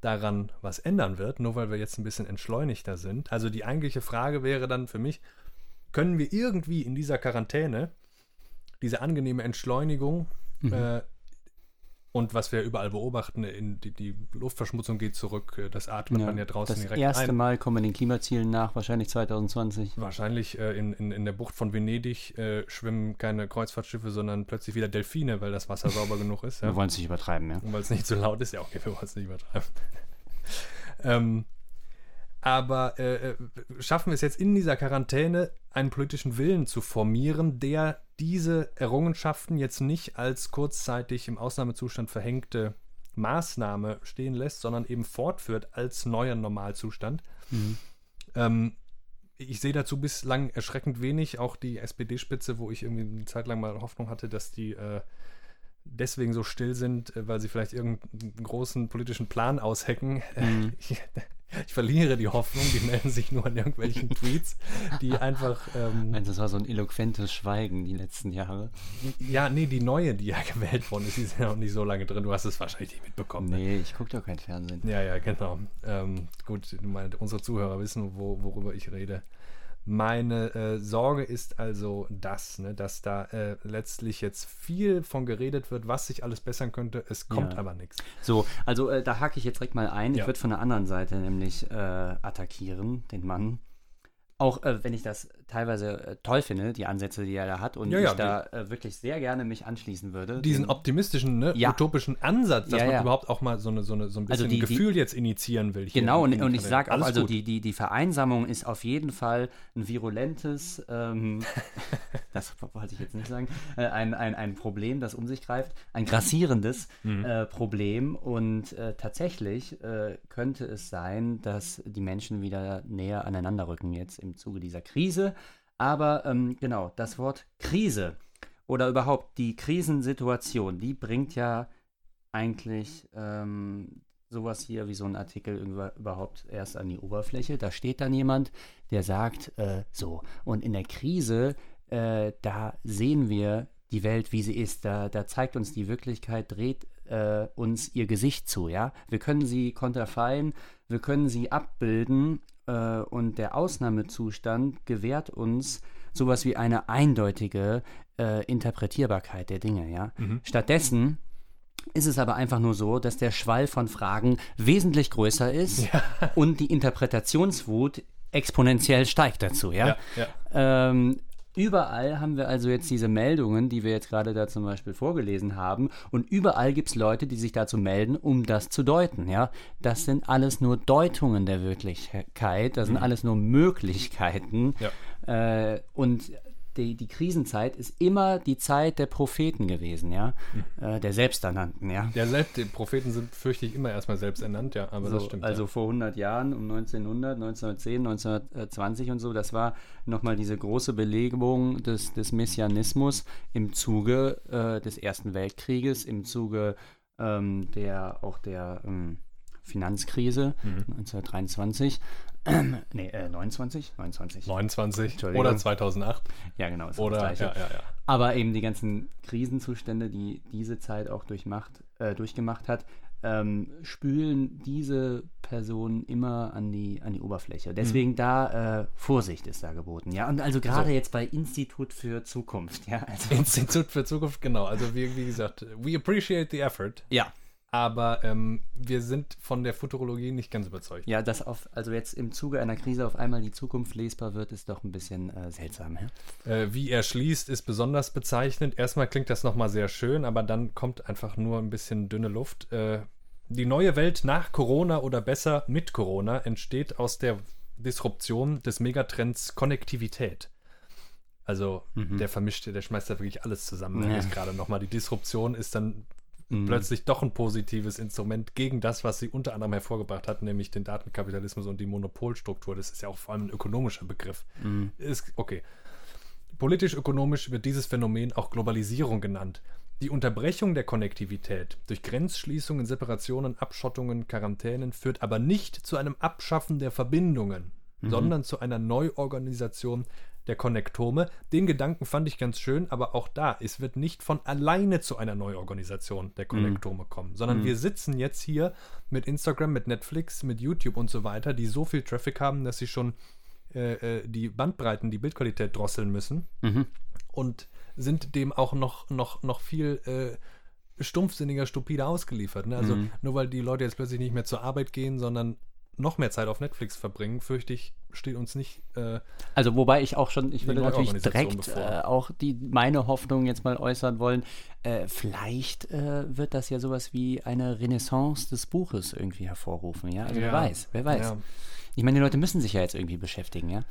daran was ändern wird, nur weil wir jetzt ein bisschen entschleunigter sind. Also die eigentliche Frage wäre dann für mich, können wir irgendwie in dieser Quarantäne diese angenehme Entschleunigung Mhm. äh, und was wir überall beobachten, in die, die Luftverschmutzung geht zurück, äh, das atmet man ja draußen das direkt erste ein. Mal kommen wir den Klimazielen nach, wahrscheinlich 2020. Wahrscheinlich äh, in, in, in der Bucht von Venedig äh, schwimmen keine Kreuzfahrtschiffe, sondern plötzlich wieder Delfine, weil das Wasser sauber genug ist. Wir Ja? wollen es nicht übertreiben, ja. Und weil es nicht so laut ist, ja, okay, wir wollen es nicht übertreiben. (laughs) ähm, aber äh, äh, schaffen wir es jetzt in dieser Quarantäne, einen politischen Willen zu formieren, der diese Errungenschaften jetzt nicht als kurzzeitig im Ausnahmezustand verhängte Maßnahme stehen lässt, sondern eben fortführt als neuer Normalzustand. Mhm. Ähm, ich sehe dazu bislang erschreckend wenig. Auch die SPD-Spitze, wo ich irgendwie eine Zeit lang mal Hoffnung hatte, dass die äh, deswegen so still sind, äh, weil sie vielleicht irgendeinen großen politischen Plan aushecken. Mhm. (laughs) Ich, ich verliere die Hoffnung, die melden sich nur an irgendwelchen (laughs) Tweets, die einfach. Ähm, Meinst du, das war so ein eloquentes Schweigen die letzten Jahre? ja, nee, die neue, die ja (laughs) gewählt worden ist, die ist ja noch nicht so lange drin. Du hast es wahrscheinlich nicht mitbekommen. ne? Nee, ich gucke doch kein Fernsehen. Ja, ja, genau. Ähm, gut, du meinst, unsere Zuhörer wissen, wo, worüber ich rede. Meine äh, Sorge ist also das, ne, dass da äh, letztlich jetzt viel von geredet wird, was sich alles bessern könnte. Es kommt Ja. aber nichts. So, also äh, da hake ich jetzt direkt mal ein. Ja. Ich würde von der anderen Seite nämlich äh, attackieren, den Mann. Auch äh, wenn ich das teilweise äh, toll finde, die Ansätze, die er da hat, und Ja, ja, ich da äh, wirklich sehr gerne mich anschließen würde. Diesen Den- optimistischen, ne, Ja. utopischen Ansatz, dass man überhaupt auch mal so, eine, so, eine, so ein Also bisschen die- die- Gefühl jetzt initiieren will. Genau, und, und ich sage auch, also die, die, die Vereinsamung ist auf jeden Fall ein virulentes, ähm, (laughs) das wollte ich jetzt nicht sagen, äh, ein, ein, ein Problem, das um sich greift, ein grassierendes Mhm. äh, Problem. Und äh, tatsächlich äh, könnte es sein, dass die Menschen wieder näher aneinander rücken jetzt im Zuge dieser Krise. Aber ähm, genau, das Wort Krise oder überhaupt die Krisensituation, die bringt ja eigentlich ähm, sowas hier wie so ein Artikel über, überhaupt erst an die Oberfläche. Da steht dann jemand, der sagt, äh, so, und in der Krise, äh, da sehen wir die Welt, wie sie ist. Da, da zeigt uns die Wirklichkeit, dreht äh, uns ihr Gesicht zu, ja. Wir können sie konterfeien, wir können sie abbilden äh, und der Ausnahmezustand gewährt uns sowas wie eine eindeutige äh, Interpretierbarkeit der Dinge, ja. Mhm. Stattdessen ist es aber einfach nur so, dass der Schwall von Fragen wesentlich größer ist und die Interpretationswut exponentiell steigt dazu, ja. Ja, ja. Ähm, überall haben wir also jetzt diese Meldungen, die wir jetzt gerade da zum Beispiel vorgelesen haben. Und überall gibt es Leute, die sich dazu melden, um das zu deuten. Ja? Das sind alles nur Deutungen der Wirklichkeit, das sind alles nur Möglichkeiten. Ja. Äh, und die, die Krisenzeit ist immer die Zeit der Propheten gewesen, ja, äh, der Selbsternannten, ja. Ja, selbst die Propheten sind, fürchte ich, immer erstmal selbst ernannt, ja, aber das So, stimmt. also ja. vor 100 Jahren, um 1900, 1910, 1920 und so, das war nochmal diese große Belegung des, des Messianismus im Zuge äh, des Ersten Weltkrieges, im Zuge ähm, der auch der ähm, Finanzkrise Mhm. 1923. (clears throat) nee, äh, 29? 29. 29 Entschuldigung. oder 2008 Ja, genau. ist das oder, Gleiche. ja, ja, ja. Aber eben die ganzen Krisenzustände, die diese Zeit auch durchmacht, äh, durchgemacht hat, ähm, spülen diese Personen immer an die, an die Oberfläche. Deswegen da äh, Vorsicht ist da geboten. Ja, und also gerade So. jetzt bei Institut für Zukunft. Ja, also, Institut für Zukunft, genau. Also wie, wie gesagt, we appreciate the effort, ja, aber ähm, wir sind von der Futurologie nicht ganz überzeugt. ja, dass auf, also jetzt im Zuge einer Krise auf einmal die Zukunft lesbar wird, ist doch ein bisschen äh, seltsam. Ja? Äh, wie er schließt, ist besonders bezeichnend. Erstmal klingt das nochmal sehr schön, aber dann kommt einfach nur ein bisschen dünne Luft. Äh, die neue Welt nach Corona oder besser mit Corona entsteht aus der Disruption des Megatrends Konnektivität. Also der vermischt, der schmeißt da wirklich alles zusammen. Ja. gerade nochmal. Die Disruption ist dann Mhm. plötzlich doch ein positives Instrument gegen das, was sie unter anderem hervorgebracht hat, nämlich den Datenkapitalismus und die Monopolstruktur. Das ist ja auch vor allem ein ökonomischer Begriff. Mhm. Ist, okay. Politisch-ökonomisch wird dieses Phänomen auch Globalisierung genannt. Die Unterbrechung der Konnektivität durch Grenzschließungen, Separationen, Abschottungen, Quarantänen führt aber nicht zu einem Abschaffen der Verbindungen, sondern zu einer Neuorganisation der Konnektome. Den Gedanken fand ich ganz schön, aber auch da, es wird nicht von alleine zu einer Neuorganisation der Konnektome kommen, sondern wir sitzen jetzt hier mit Instagram, mit Netflix, mit YouTube und so weiter, die so viel Traffic haben, dass sie schon äh, äh, die Bandbreiten, die Bildqualität drosseln müssen Mhm. und sind dem auch noch, noch, noch viel äh, stumpfsinniger, stupider ausgeliefert. Ne? Also Mhm. nur weil die Leute jetzt plötzlich nicht mehr zur Arbeit gehen, sondern noch mehr Zeit auf Netflix verbringen, fürchte ich, steht uns nicht. Äh, Also wobei ich auch schon, ich würde natürlich direkt äh, auch die meine Hoffnung jetzt mal äußern wollen. Äh, vielleicht äh, wird das ja sowas wie eine Renaissance des Buches irgendwie hervorrufen, ja. Also wer Ja. weiß, wer weiß. Ja. Ich meine, die Leute müssen sich ja jetzt irgendwie beschäftigen, ja.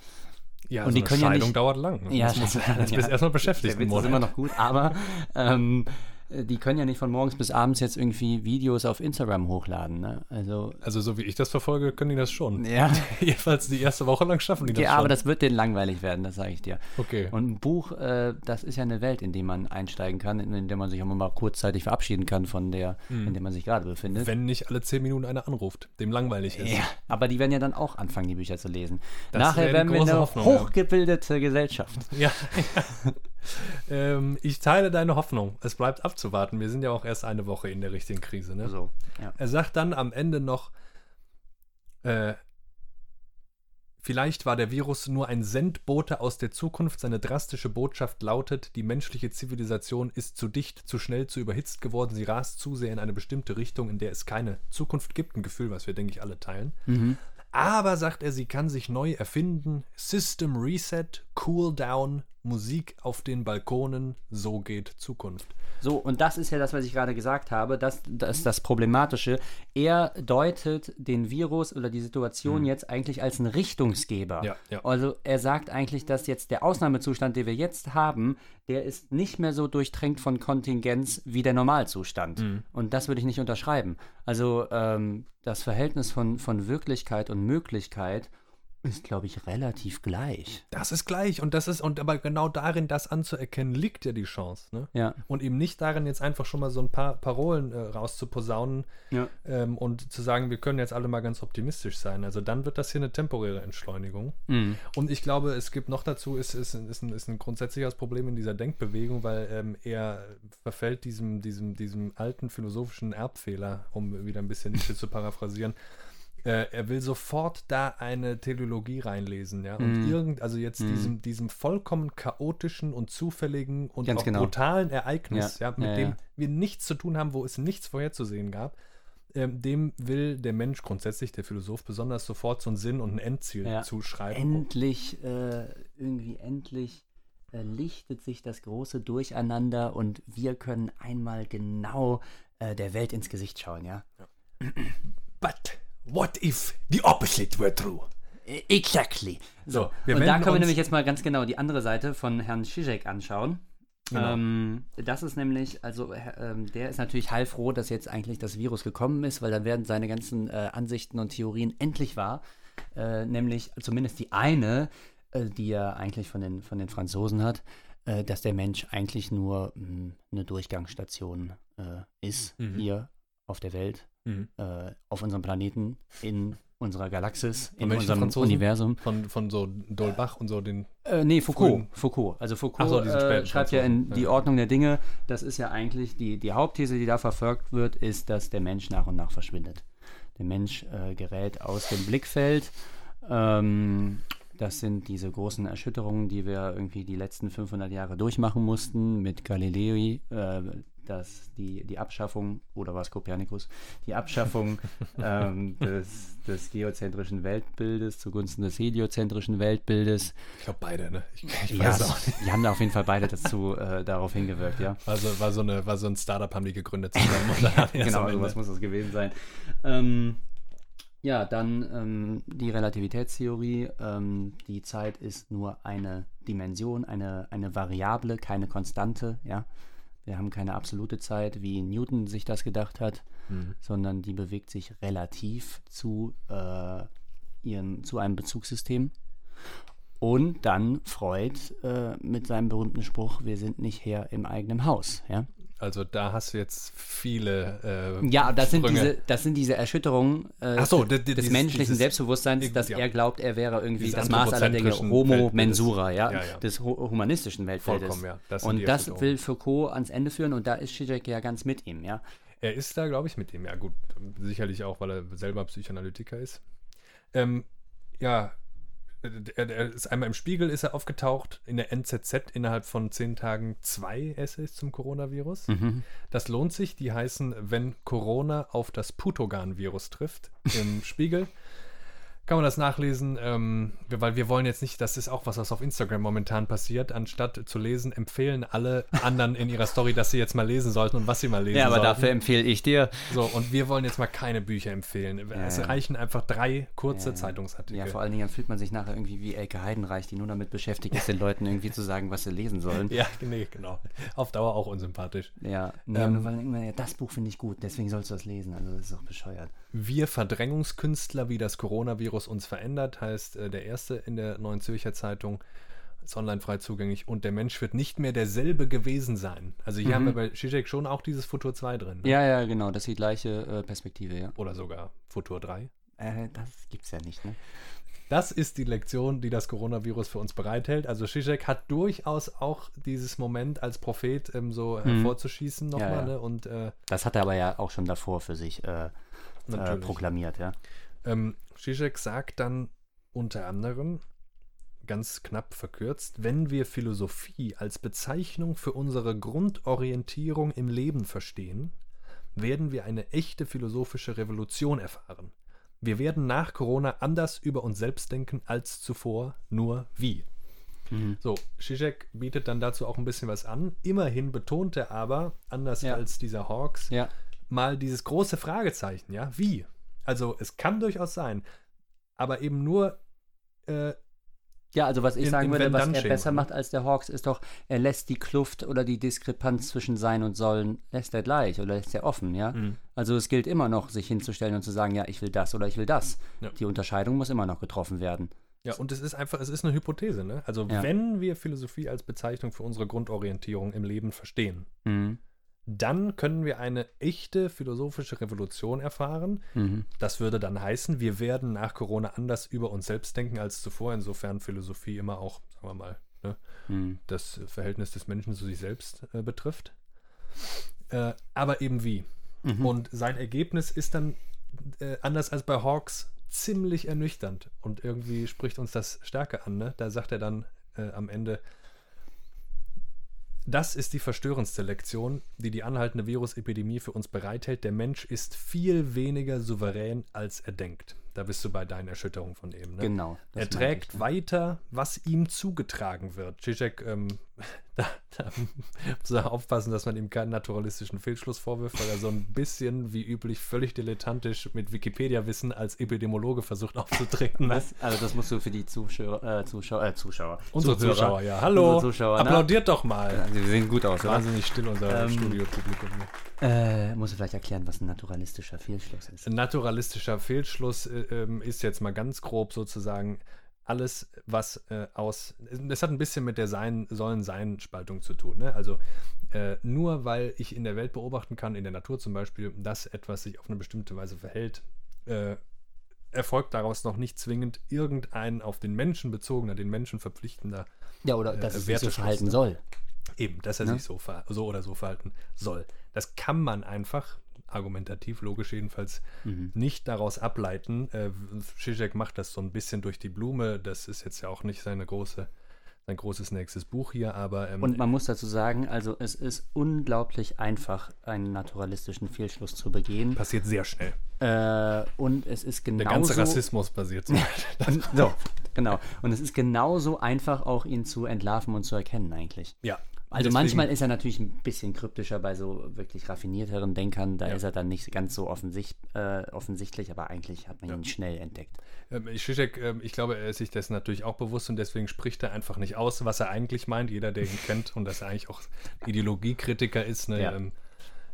ja, Und so die können ja Scheidung nicht- dauert lang. Ne? Ja, das muss, (laughs) ja, (laughs) das ja. erstmal beschäftigt. Der Witz ist immer noch gut, aber ähm, äh, die können ja nicht von morgens bis abends jetzt irgendwie Videos auf Instagram hochladen, ne? Also Also so wie ich das verfolge, können die das schon. ja, (laughs) Jedenfalls die erste Woche lang schaffen die das schon. aber das wird denen langweilig werden, das sage ich dir. okay. Und ein Buch, äh, das ist ja eine Welt, in die man einsteigen kann, in, in der man sich auch mal kurzzeitig verabschieden kann von der, in der man sich gerade befindet. Mhm. Wenn nicht alle zehn Minuten einer anruft, dem langweilig ist. ja, aber die werden ja dann auch anfangen, die Bücher zu lesen. Das Nachher werden wir eine Hoffnung, ja. hochgebildete Gesellschaft. Ja. (laughs) (laughs) ähm, ich teile deine Hoffnung. Es bleibt abzuwarten. Wir sind ja auch erst eine Woche in der richtigen Krise. Ne? So, ja. Er sagt dann am Ende noch, äh, vielleicht war der Virus nur ein Sendbote aus der Zukunft. Seine drastische Botschaft lautet, die menschliche Zivilisation ist zu dicht, zu schnell, zu überhitzt geworden. Sie rast zu sehr in eine bestimmte Richtung, in der es keine Zukunft gibt. Ein Gefühl, was wir, denke ich, alle teilen. Mhm. Aber, sagt er, sie kann sich neu erfinden. System Reset, Cool Down, Musik auf den Balkonen, so geht Zukunft. So, und das ist ja das, was ich gerade gesagt habe. Das, das ist das Problematische. Er deutet den Virus oder die Situation jetzt eigentlich als einen Richtungsgeber. Mhm. Ja, ja. Also er sagt eigentlich, dass jetzt der Ausnahmezustand, den wir jetzt haben, der ist nicht mehr so durchtränkt von Kontingenz wie der Normalzustand. Mhm. Und das würde ich nicht unterschreiben. Also ähm, das Verhältnis von, von Wirklichkeit und Möglichkeit ist, glaube ich, relativ gleich. Das ist gleich. Und das ist, und aber genau darin, das anzuerkennen, liegt ja die Chance. Ne? Ja. Und eben nicht darin, jetzt einfach schon mal so ein paar Parolen äh, rauszuposaunen Ja. ähm, und zu sagen, wir können jetzt alle mal ganz optimistisch sein. Also dann wird das hier eine temporäre Entschleunigung. Mhm. Und ich glaube, es gibt noch dazu, ist, ist, ist, ein, ist ein grundsätzliches Problem in dieser Denkbewegung, weil ähm, er verfällt diesem, diesem, diesem alten philosophischen Erbfehler, um wieder ein bisschen Nietzsche (laughs) zu paraphrasieren. Äh, er will sofort da eine Teleologie reinlesen, ja. Und Mm. irgend, also jetzt diesem, diesem vollkommen chaotischen und zufälligen und Ganz auch genau. brutalen Ereignis, Ja, ja, mit ja, dem ja. wir nichts zu tun haben, wo es nichts vorherzusehen gab, ähm, dem will der Mensch grundsätzlich, der Philosoph besonders, sofort so einen Sinn und ein Endziel Ja. zuschreiben. Endlich, äh, irgendwie endlich äh, lichtet sich das große Durcheinander und wir können einmal genau äh, der Welt ins Gesicht schauen, ja? (clears throat) But what if the opposite were true? E- Exactly. So, wir und da können wir nämlich jetzt mal ganz genau die andere Seite von Herrn Zizek anschauen. Genau. Ähm, das ist nämlich, also äh, ähm, der ist natürlich heilfroh, dass jetzt eigentlich das Virus gekommen ist, weil dann werden seine ganzen äh, Ansichten und Theorien endlich wahr. Äh, nämlich zumindest die eine, äh, die er eigentlich von den, von den Franzosen hat, äh, dass der Mensch eigentlich nur mh, eine Durchgangsstation äh, ist Mhm. hier auf der Welt, Mhm. äh, auf unserem Planeten, in unserer Galaxis, in unserem Franzosen? Universum. Von, von so Dolbach und so den. Äh, nee, Foucault. Frühen- Foucault. Also Foucault so, äh, schreibt ja in Franzosen, die ja. Ordnung der Dinge. Das ist ja eigentlich die, die Hauptthese, die da verfolgt wird, ist, dass der Mensch nach und nach verschwindet. Der Mensch äh, gerät aus dem Blickfeld. Ähm, das sind diese großen Erschütterungen, die wir irgendwie die letzten 500 Jahre durchmachen mussten mit Galilei, äh, dass die, die Abschaffung, oder was Kopernikus, die Abschaffung (laughs) ähm, des, des geozentrischen Weltbildes zugunsten des heliozentrischen Weltbildes. Ich glaube beide, ne? Ich, ich Ja, weiß auch nicht. die haben da auf jeden Fall beide dazu äh, darauf hingewirkt, ja. Also war so, eine, war so ein Startup, haben die gegründet zusammen. (laughs) Erst genau, Ende- muss das gewesen sein. Ähm, ja, dann ähm, die Relativitätstheorie. Ähm, die Zeit ist nur eine Dimension, eine, eine Variable, keine Konstante, ja. Wir haben keine absolute Zeit, wie Newton sich das gedacht hat, Mhm. sondern die bewegt sich relativ zu, äh, ihren, zu einem Bezugssystem. Und dann Freud äh, mit seinem berühmten Spruch, wir sind nicht Herr im eigenen Haus. Ja, Also da hast du jetzt viele. Äh, ja das, sind diese, das sind diese Erschütterungen äh, so, des di- dieses- menschlichen dieses- Selbstbewusstseins, dass ja. er glaubt, er wäre irgendwie das Maß aller Dinge, Homo Weltbildes. mensura, ja, Ja, ja. des hu- humanistischen Weltbildes. Vollkommen, ja. Das und das will Foucault ans Ende führen und da ist Zizek ja ganz mit ihm, ja. Er ist da, glaube ich, mit ihm. Ja, gut. Sicherlich auch, weil er selber Psychoanalytiker ist. Ähm, ja, er, er ist einmal im Spiegel ist er aufgetaucht, in der NZZ innerhalb von zehn Tagen zwei Essays zum Coronavirus. Mhm. Das lohnt sich. Die heißen, wenn Corona auf das Putogan-Virus trifft, im (laughs) Spiegel. Kann man das nachlesen, ähm, weil wir wollen jetzt nicht, das ist auch was, was auf Instagram momentan passiert. Anstatt zu lesen, empfehlen alle anderen in ihrer Story, dass sie jetzt mal lesen sollten und was sie mal lesen Ja, aber sollten. dafür empfehle ich dir. So, und wir wollen jetzt mal keine Bücher empfehlen. es ja. reichen einfach drei kurze Ja, Zeitungsartikel. Ja, vor allen Dingen fühlt man sich nachher irgendwie wie Elke Heidenreich, die nur damit beschäftigt ist, den Leuten irgendwie zu sagen, was sie lesen sollen. (laughs) Ja, nee, genau. Auf Dauer auch unsympathisch. Ja, nee, Ähm, nur weil irgendwann, ja, das Buch finde ich gut, deswegen sollst du das lesen. Also das ist auch bescheuert. Wir Verdrängungskünstler, wie das Coronavirus uns verändert, heißt äh, der erste in der Neuen Zürcher Zeitung. Ist online frei zugänglich und der Mensch wird nicht mehr derselbe gewesen sein. Also hier haben wir bei Zizek schon auch dieses Futur 2 drin. ne? Ja, ja, genau, das ist die gleiche äh, Perspektive, ja. Oder sogar Futur 3. Äh, das gibt's ja nicht, ne? Das ist die Lektion, die das Coronavirus für uns bereithält. Also Zizek hat durchaus auch dieses Moment als Prophet ähm, so hervorzuschießen nochmal. Mhm. Ja, ja. Ne? Und äh, Das hat er aber ja auch schon davor für sich äh, proklamiert, ja. Ähm, Zizek sagt dann unter anderem, ganz knapp verkürzt, wenn wir Philosophie als Bezeichnung für unsere Grundorientierung im Leben verstehen, werden wir eine echte philosophische Revolution erfahren. Wir werden nach Corona anders über uns selbst denken als zuvor, nur wie. Mhm. So, Zizek bietet dann dazu auch ein bisschen was an. Immerhin betont er aber, anders Ja. als dieser Hawks, Ja, mal dieses große Fragezeichen, ja, wie? Also es kann durchaus sein, aber eben nur, äh, Ja, also was ich In- sagen in würde, was er besser ne? macht als der Hawks, ist doch, er lässt die Kluft oder die Diskrepanz zwischen Sein und Sollen, lässt er gleich oder lässt er offen, ja. Mhm. Also es gilt immer noch, sich hinzustellen und zu sagen, ja, ich will das oder ich will das. Ja. Die Unterscheidung muss immer noch getroffen werden. ja, und es ist einfach, es ist eine Hypothese, ne? Also Ja. wenn wir Philosophie als Bezeichnung für unsere Grundorientierung im Leben verstehen, Mhm. Dann können wir eine echte philosophische Revolution erfahren. Mhm. Das würde dann heißen, wir werden nach Corona anders über uns selbst denken als zuvor, insofern Philosophie immer auch, sagen wir mal, ne, Mhm. das Verhältnis des Menschen zu sich selbst äh, betrifft. Äh, aber eben wie. Mhm. Und sein Ergebnis ist dann, äh, anders als bei Hawks, ziemlich ernüchternd. Und irgendwie spricht uns das stärker an. Ne? Da sagt er dann äh, am Ende, das ist die verstörendste Lektion, die die anhaltende Virusepidemie für uns bereithält. Der Mensch ist viel weniger souverän, als er denkt. Da bist du bei deinen Erschütterungen von eben. Ne? Genau. Er trägt ich, ne? weiter, was ihm zugetragen wird. Zizek, ähm, (laughs) da, da (laughs) muss er aufpassen, dass man ihm keinen naturalistischen Fehlschluss vorwirft, weil er so ein bisschen, wie üblich, völlig dilettantisch mit Wikipedia-Wissen als Epidemiologe versucht aufzutreten. ne? Was? Also das musst du für die Zuschauer, äh, Zuschauer, äh, Zuschauer. Unsere Zuhörer. Zuschauer, ja. Hallo. Zuschauer, ne? Applaudiert doch mal. Wir sehen gut aus? Wahnsinnig still, unser Ähm, Studiopublikum. ne? Äh, musst du vielleicht erklären, was ein naturalistischer Fehlschluss ist. Ein naturalistischer Fehlschluss äh, ähm, ist jetzt mal ganz grob sozusagen alles, was äh, aus. Das hat ein bisschen mit der Sein, Sollen-Sein-Spaltung zu tun. Ne? Also äh, nur weil ich in der Welt beobachten kann, in der Natur zum Beispiel, dass etwas sich auf eine bestimmte Weise verhält, äh, erfolgt daraus noch nicht zwingend irgendein auf den Menschen bezogener, den Menschen verpflichtender Ja, oder äh, dass es sich so verhalten ne? soll. Eben, dass er Ne? sich so, so oder so verhalten soll. Das kann man einfach, argumentativ, logisch jedenfalls, Mhm. nicht daraus ableiten. Äh, Zizek macht das so ein bisschen durch die Blume. Das ist jetzt ja auch nicht seine große, sein großes nächstes Buch hier, aber ähm, Und man muss dazu sagen, also es ist unglaublich einfach, einen naturalistischen Fehlschluss zu begehen. passiert sehr schnell. Äh, und es ist Der genauso... ganze Rassismus basiert so. (laughs) Und, so, genau. Und es ist genauso einfach, auch ihn zu entlarven und zu erkennen eigentlich. ja. Also Deswegen- manchmal ist er natürlich ein bisschen kryptischer bei so wirklich raffinierteren Denkern. Da Ja. ist er dann nicht ganz so offensicht, äh, offensichtlich, aber eigentlich hat man ihn schnell entdeckt. Ähm, Zizek, ähm, ich glaube, er ist sich dessen natürlich auch bewusst und deswegen spricht er einfach nicht aus, was er eigentlich meint. Jeder, der ihn (laughs) kennt und dass er eigentlich auch Ideologiekritiker ist, ne, Ja. ähm,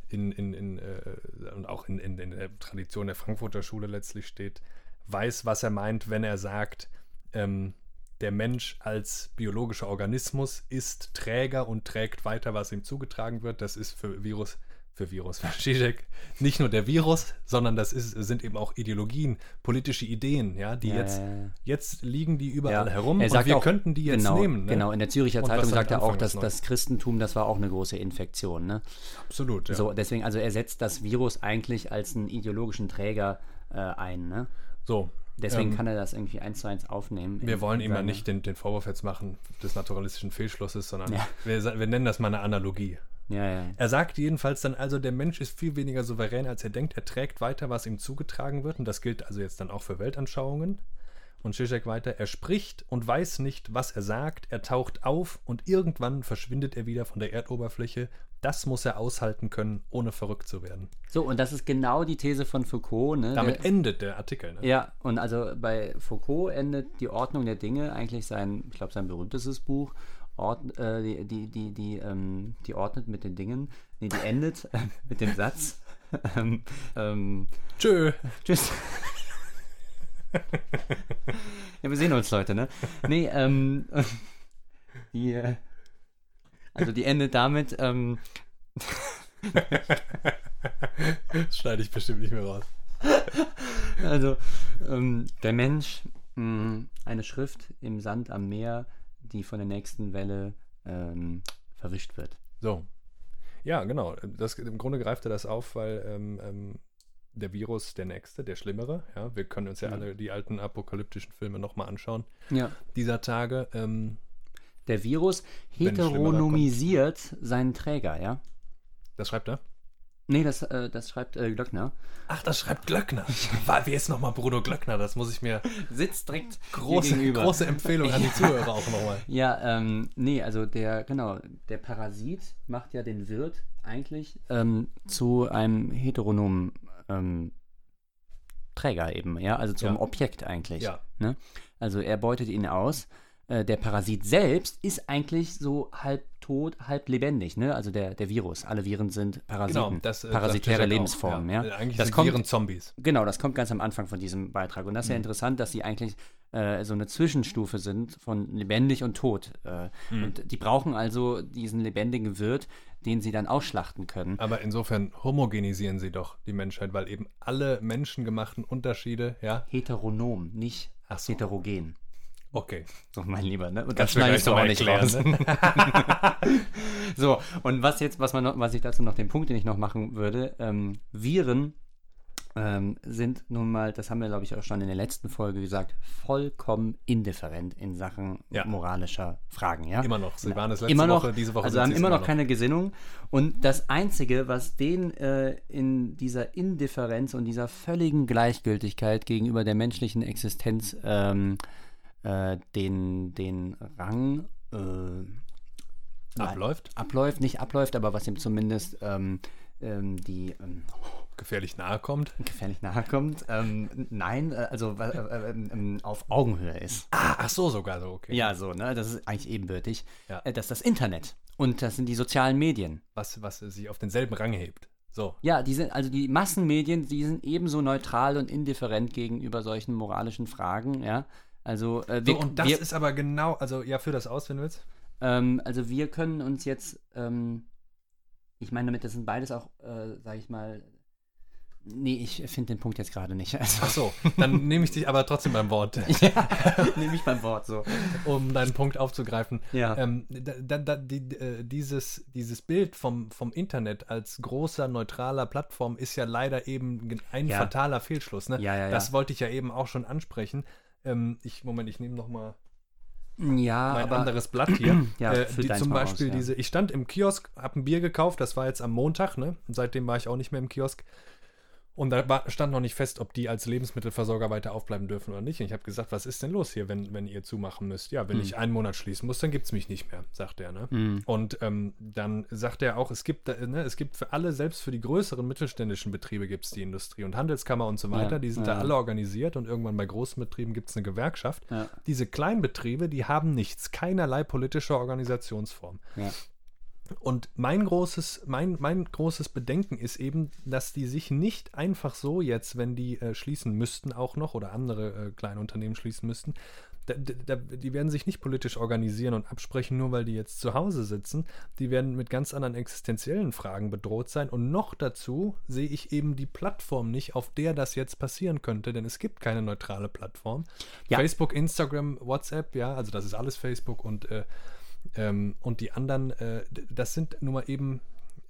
in, in, in, äh, und auch in, in, in der Tradition der Frankfurter Schule letztlich steht, weiß, was er meint, wenn er sagt, ähm, der Mensch als biologischer Organismus ist Träger und trägt weiter, was ihm zugetragen wird. Das ist für Virus, für Virus, (laughs) für Zizek nicht nur der Virus, sondern das ist, sind eben auch Ideologien, politische Ideen, ja, die Ja, jetzt, ja, ja. jetzt liegen die überall herum Er und sagt wir auch- könnten die jetzt genau, nehmen. Ne? Genau, in der Züricher Und Zeitung sagt er auch, dass das Christentum, das war auch eine große Infektion. Ne? Absolut, ja. So, deswegen, also er setzt das Virus eigentlich als einen ideologischen Träger äh, ein. Ne? So, Deswegen Ähm, kann er das irgendwie eins zu eins aufnehmen. Wir wollen ihm ja nicht den, den Vorwurf jetzt machen des naturalistischen Fehlschlusses, sondern Ja. wir, wir nennen das mal eine Analogie. Ja, ja. Er sagt jedenfalls dann also, der Mensch ist viel weniger souverän, als er denkt. Er trägt weiter, was ihm zugetragen wird. Und das gilt also jetzt dann auch für Weltanschauungen. Und Zizek weiter, er spricht und weiß nicht, was er sagt. Er taucht auf und irgendwann verschwindet er wieder von der Erdoberfläche. Das muss er aushalten können, ohne verrückt zu werden. So, und das ist genau die These von Foucault. Ne? Damit Der- endet der Artikel. Ne? Ja, und also bei Foucault endet die Ordnung der Dinge eigentlich sein, ich glaube, sein berühmtestes Buch, Ord, äh, die, die, die, die, ähm, die ordnet mit den Dingen. Nee, die endet äh, (laughs) mit dem Satz. (laughs) ähm, ähm, Tschö. tschüss. ja, wir sehen uns, Leute, ne? Nee, ähm, (laughs) die, äh, also die endet damit, ähm, Das schneide ich bestimmt nicht mehr raus. Also, ähm, der Mensch, mh, eine Schrift im Sand am Meer, die von der nächsten Welle ähm, verwischt wird. So. Ja, genau. Das, Im Grunde greift er das auf, weil ähm, ähm, der Virus der nächste, der schlimmere, ja, wir können uns ja, Ja. alle die alten apokalyptischen Filme nochmal anschauen, Ja. dieser Tage. Ähm, Der Virus heteronomisiert seinen Träger, ja? das schreibt er? Nee, das, äh, das schreibt äh, Glöckner. Ach, das schreibt Glöckner. (laughs) War, wer ist nochmal Bruno Glöckner? Das muss ich mir. Sitzt direkt Große, große Empfehlung an die (laughs) Zuhörer auch nochmal. Ja, ähm, nee, also der, genau, der Parasit macht ja den Wirt eigentlich ähm, zu einem heteronomen ähm, Träger eben, ja, also zum Ja. Objekt eigentlich. Ja. Ne? Also er beutet ihn aus. Äh, der Parasit selbst ist eigentlich so halb tot, halb lebendig, ne? Also der, der Virus. Alle Viren sind Parasiten. Genau, das äh, parasitäre auch, Lebensformen, ja. Eigentlich Das sind kommt- Viren Zombies. Genau, das kommt ganz am Anfang von diesem Beitrag. Und das ist Mhm. ja interessant, dass sie eigentlich äh, so eine Zwischenstufe sind von lebendig und tot. Äh, Mhm. Und die brauchen also diesen lebendigen Wirt, den sie dann ausschlachten können. Aber insofern homogenisieren sie doch die Menschheit, weil eben alle menschengemachten Unterschiede, ja. Heteronom, nicht so. heterogen. Okay. So, mein Lieber, ne? Und Das schneide ich doch auch gleich nicht noch raus. erklären, (laughs) so, und was jetzt, was man noch, was ich dazu noch, den Punkt, den ich noch machen würde, ähm, Viren ähm, sind nun mal, das haben wir, glaube ich, auch schon in der letzten Folge gesagt, vollkommen indifferent in Sachen Ja. moralischer Fragen, ja? Immer noch. Sie waren es letzte immer noch, Woche, diese Woche also haben immer noch keine Gesinnung. Und das Einzige, was den äh, in dieser Indifferenz und dieser völligen Gleichgültigkeit gegenüber der menschlichen Existenz ähm, äh, den, den Rang äh, abläuft. abläuft, nicht abläuft, aber was ihm zumindest ähm, ähm, die ähm, Gefährlich nahe kommt. gefährlich nahe kommt, ähm, nein, äh, also äh, äh, ähm, auf Augenhöhe ist. Ah, ach so, sogar so, okay. Ja, so, ne? Das ist eigentlich ebenbürtig. Ja. Äh, das ist das Internet. Und das sind die sozialen Medien. Was, was sich auf denselben Rang hebt. So. Ja, die sind, also die Massenmedien, die sind ebenso neutral und indifferent gegenüber solchen moralischen Fragen, ja. Also, äh, wir, so und das wir, ist aber genau, also ja, führ das aus, wenn du willst. ähm, also wir können uns jetzt, ähm, ich meine damit, das sind beides auch, äh, sag ich mal, nee, ich finde den Punkt jetzt gerade nicht. (laughs) Also, Ach so, dann nehme ich dich aber trotzdem beim Wort, (laughs) ja, nehme ich beim Wort so. um deinen Punkt aufzugreifen. Ja. Ähm, da, da, die, äh, dieses, dieses Bild vom, vom Internet als großer, neutraler Plattform ist ja leider eben ein Ja. fataler Fehlschluss. Ne? Ja, ja, ja. Das wollte ich ja eben auch schon ansprechen. Ähm, ich, Moment, ich nehme noch mal ja, mein aber anderes Blatt hier. (clears throat) Ja, äh, die, zum mal aus, Beispiel ja. diese, ich stand im Kiosk, habe ein Bier gekauft, das war jetzt am Montag, ne? Und seitdem war ich auch nicht mehr im Kiosk. Und da war, stand noch nicht fest, ob die als Lebensmittelversorger weiter aufbleiben dürfen oder nicht. Und ich habe gesagt, was ist denn los hier, wenn, wenn ihr zumachen müsst? Ja, wenn Hm. ich einen Monat schließen muss, dann gibt es mich nicht mehr, sagt er. Ne? Hm. Und ähm, dann sagt er auch, es gibt, äh, ne, es gibt für alle, selbst für die größeren mittelständischen Betriebe gibt es die Industrie und Handelskammer und so weiter. Ja, die sind ja. da alle organisiert und irgendwann bei großen Betrieben gibt es eine Gewerkschaft. Ja. Diese Kleinbetriebe, die haben nichts, keinerlei politische Organisationsform. Und mein großes, mein, mein großes Bedenken ist eben, dass die sich nicht einfach so jetzt, wenn die äh, schließen müssten, auch noch oder andere äh, kleine Unternehmen schließen müssten, da, da, die werden sich nicht politisch organisieren und absprechen, nur weil die jetzt zu Hause sitzen. Die werden mit ganz anderen existenziellen Fragen bedroht sein. Und noch dazu sehe ich eben die Plattform nicht, auf der das jetzt passieren könnte, denn es gibt keine neutrale Plattform. Ja. Facebook, Instagram, WhatsApp, ja, also das ist alles Facebook und äh, ähm, und die anderen, äh, das sind nun mal eben,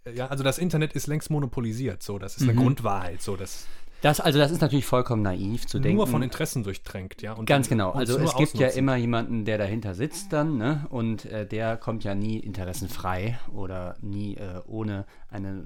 äh, ja, also das Internet ist längst monopolisiert, so, das ist eine Mhm. Grundwahrheit, so, das, Das, also das ist natürlich vollkommen naiv zu denken. Nur von Interessen durchtränkt, ja. Und Ganz genau. Also es gibt ja ausnutzen. immer jemanden, der dahinter sitzt dann, ne? Und äh, der kommt ja nie interessenfrei oder nie äh, ohne eine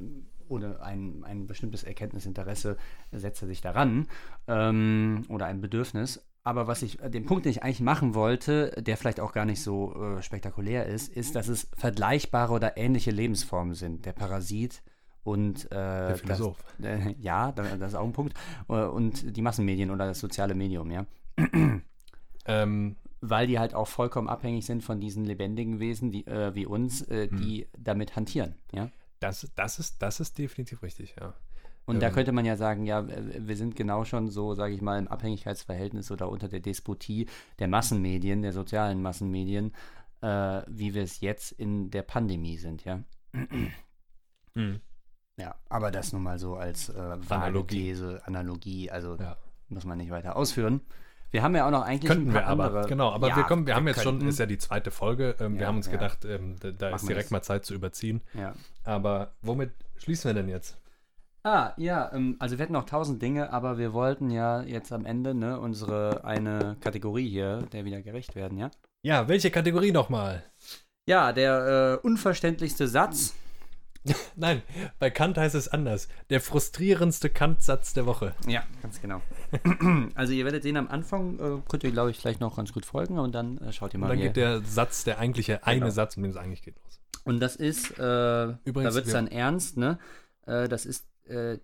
ohne ein, ein bestimmtes Erkenntnisinteresse setzt er sich daran ähm, oder ein Bedürfnis. Aber was ich, den Punkt, den ich eigentlich machen wollte, der vielleicht auch gar nicht so äh, spektakulär ist, ist, dass es vergleichbare oder ähnliche Lebensformen sind. Der Parasit und äh, Der Philosoph. Das, äh, (laughs) ja, da- das ist auch ein Punkt. Äh, Und die Massenmedien oder das soziale Medium, ja (clears throat) Ähm, weil die halt auch vollkommen abhängig sind von diesen lebendigen Wesen die, äh, wie uns, äh, die damit hantieren. Ja? das, das, ist, das ist definitiv richtig, ja. Und da Ähm. könnte man ja sagen, ja, wir sind genau schon so, sage ich mal, im Abhängigkeitsverhältnis oder unter der Despotie der Massenmedien, der sozialen Massenmedien, äh, wie wir es jetzt in der Pandemie sind, ja. Mhm. Ja, aber das nun mal so als äh, Analogie. These, Analogie, also Ja. muss man nicht weiter ausführen. Wir haben ja auch noch eigentlich Könnten wir aber, genau, aber Ja, wir kommen, wir haben jetzt könnten. schon, ist ja die zweite Folge, ähm, wir Ja, haben uns gedacht, ähm, da, da ist wir direkt das. mal Zeit zu überziehen. Ja. Aber womit schließen wir denn jetzt? Ah, ja, ähm, also wir hätten noch tausend Dinge, aber wir wollten ja jetzt am Ende ne, unsere eine Kategorie hier, der wieder gerecht werden, ja? Ja, welche Kategorie nochmal? Ja, der äh, unverständlichste Satz. (laughs) Nein, bei Kant heißt es anders. Der frustrierendste Kant-Satz der Woche. Ja, ganz genau. (clears throat) also ihr werdet sehen, am Anfang äh, könnt ihr, glaube ich, gleich noch ganz gut folgen und dann äh, schaut ihr mal Und dann geht der Satz, der eigentliche eine Genau. Satz, um den es eigentlich geht, los. Und das ist, äh, Übrigens, da wird es dann ernst, ne? Äh, das ist äh,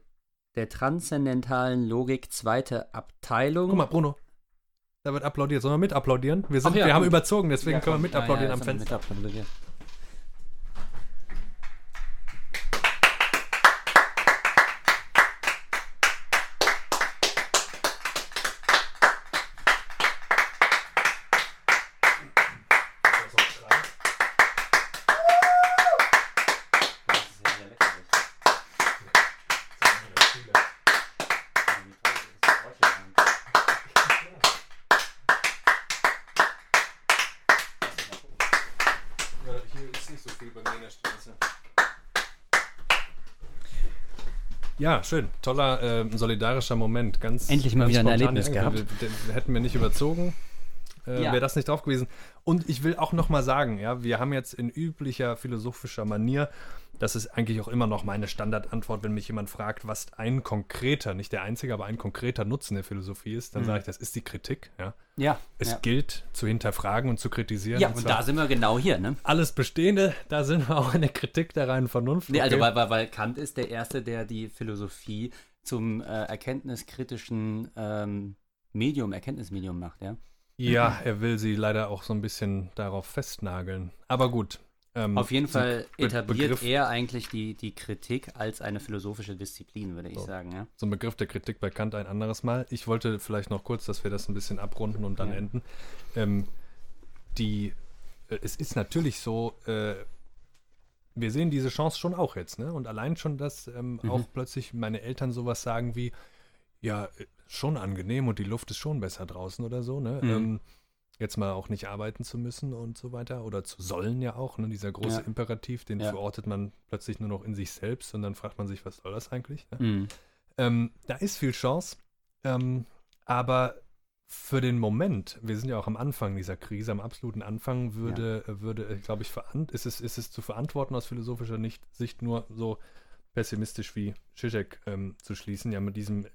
der transzendentalen Logik zweite Abteilung. Guck mal, Bruno. Da wird applaudiert. Sollen wir mit applaudieren? Wir, sind, ja, wir haben überzogen, deswegen Ja, können wir mit applaudieren ja, am Fenster. mit applaudiert. Ja, schön. Toller, äh, solidarischer Moment. Ganz, Endlich mal ganz wieder ein Erlebnis gehabt. Den- den Hätten wir nicht überzogen, äh, Ja. wäre das nicht drauf gewesen. Und ich will auch noch mal sagen, ja, wir haben jetzt in üblicher philosophischer Manier, das ist eigentlich auch immer noch meine Standardantwort, wenn mich jemand fragt, was ein konkreter, nicht der einzige, aber ein konkreter Nutzen der Philosophie ist, dann Mhm. sage ich, das ist die Kritik. Ja. Ja, Es ja. gilt zu hinterfragen und zu kritisieren. ja und und da sind wir genau hier, ne? alles Bestehende, da sind wir auch in der Kritik der reinen Vernunft. Nee, also okay? weil, weil, weil Kant ist der Erste, der die Philosophie zum äh, erkenntniskritischen ähm, Medium, Erkenntnismedium macht, ja. Ja, er will sie leider auch so ein bisschen darauf festnageln. Aber gut. Ähm, Auf jeden Fall Be- etabliert Begriff, er eigentlich die, die Kritik als eine philosophische Disziplin, würde ich So. sagen, ja. So ein Begriff der Kritik bei Kant ein anderes Mal. Ich wollte vielleicht noch kurz, dass wir das ein bisschen abrunden und dann Ja. enden. Ähm, die, äh, es ist natürlich so, äh, wir sehen diese Chance schon auch jetzt, ne? Und allein schon, dass ähm, Mhm. auch plötzlich meine Eltern sowas sagen wie, ja, äh, schon angenehm und die Luft ist schon besser draußen oder so, ne? Mhm. Jetzt mal auch nicht arbeiten zu müssen und so weiter oder zu sollen ja auch, ne? Dieser große Ja. Imperativ, den Ja. verortet man plötzlich nur noch in sich selbst und dann fragt man sich, was soll das eigentlich? Ne? Mhm. Ähm, da ist viel Chance, ähm, aber für den Moment, wir sind ja auch am Anfang dieser Krise, am absoluten Anfang, würde, äh, würde glaube ich, ist, es, ist es zu verantworten aus philosophischer Sicht nur so pessimistisch wie Zizek ähm, zu schließen, ja mit diesem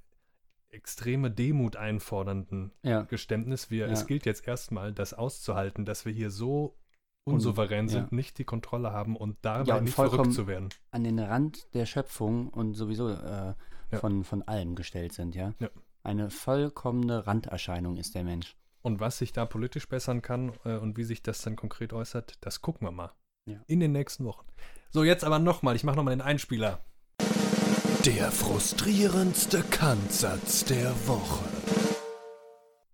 extreme Demut einfordernden Ja. Geständnis. Wir, Ja. Es gilt jetzt erstmal, das auszuhalten, dass wir hier so unsouverän ja. sind, nicht die Kontrolle haben und dabei Ja, und nicht verrückt zu werden. An den Rand der Schöpfung und sowieso äh, Ja. von, von allem gestellt sind, ja. Ja. Eine vollkommene Randerscheinung ist der Mensch. Und was sich da politisch bessern kann äh, und wie sich das dann konkret äußert, das gucken wir mal. Ja. In den nächsten Wochen. So, jetzt aber nochmal, ich mache nochmal den Einspieler. Der frustrierendste Kantsatz der Woche.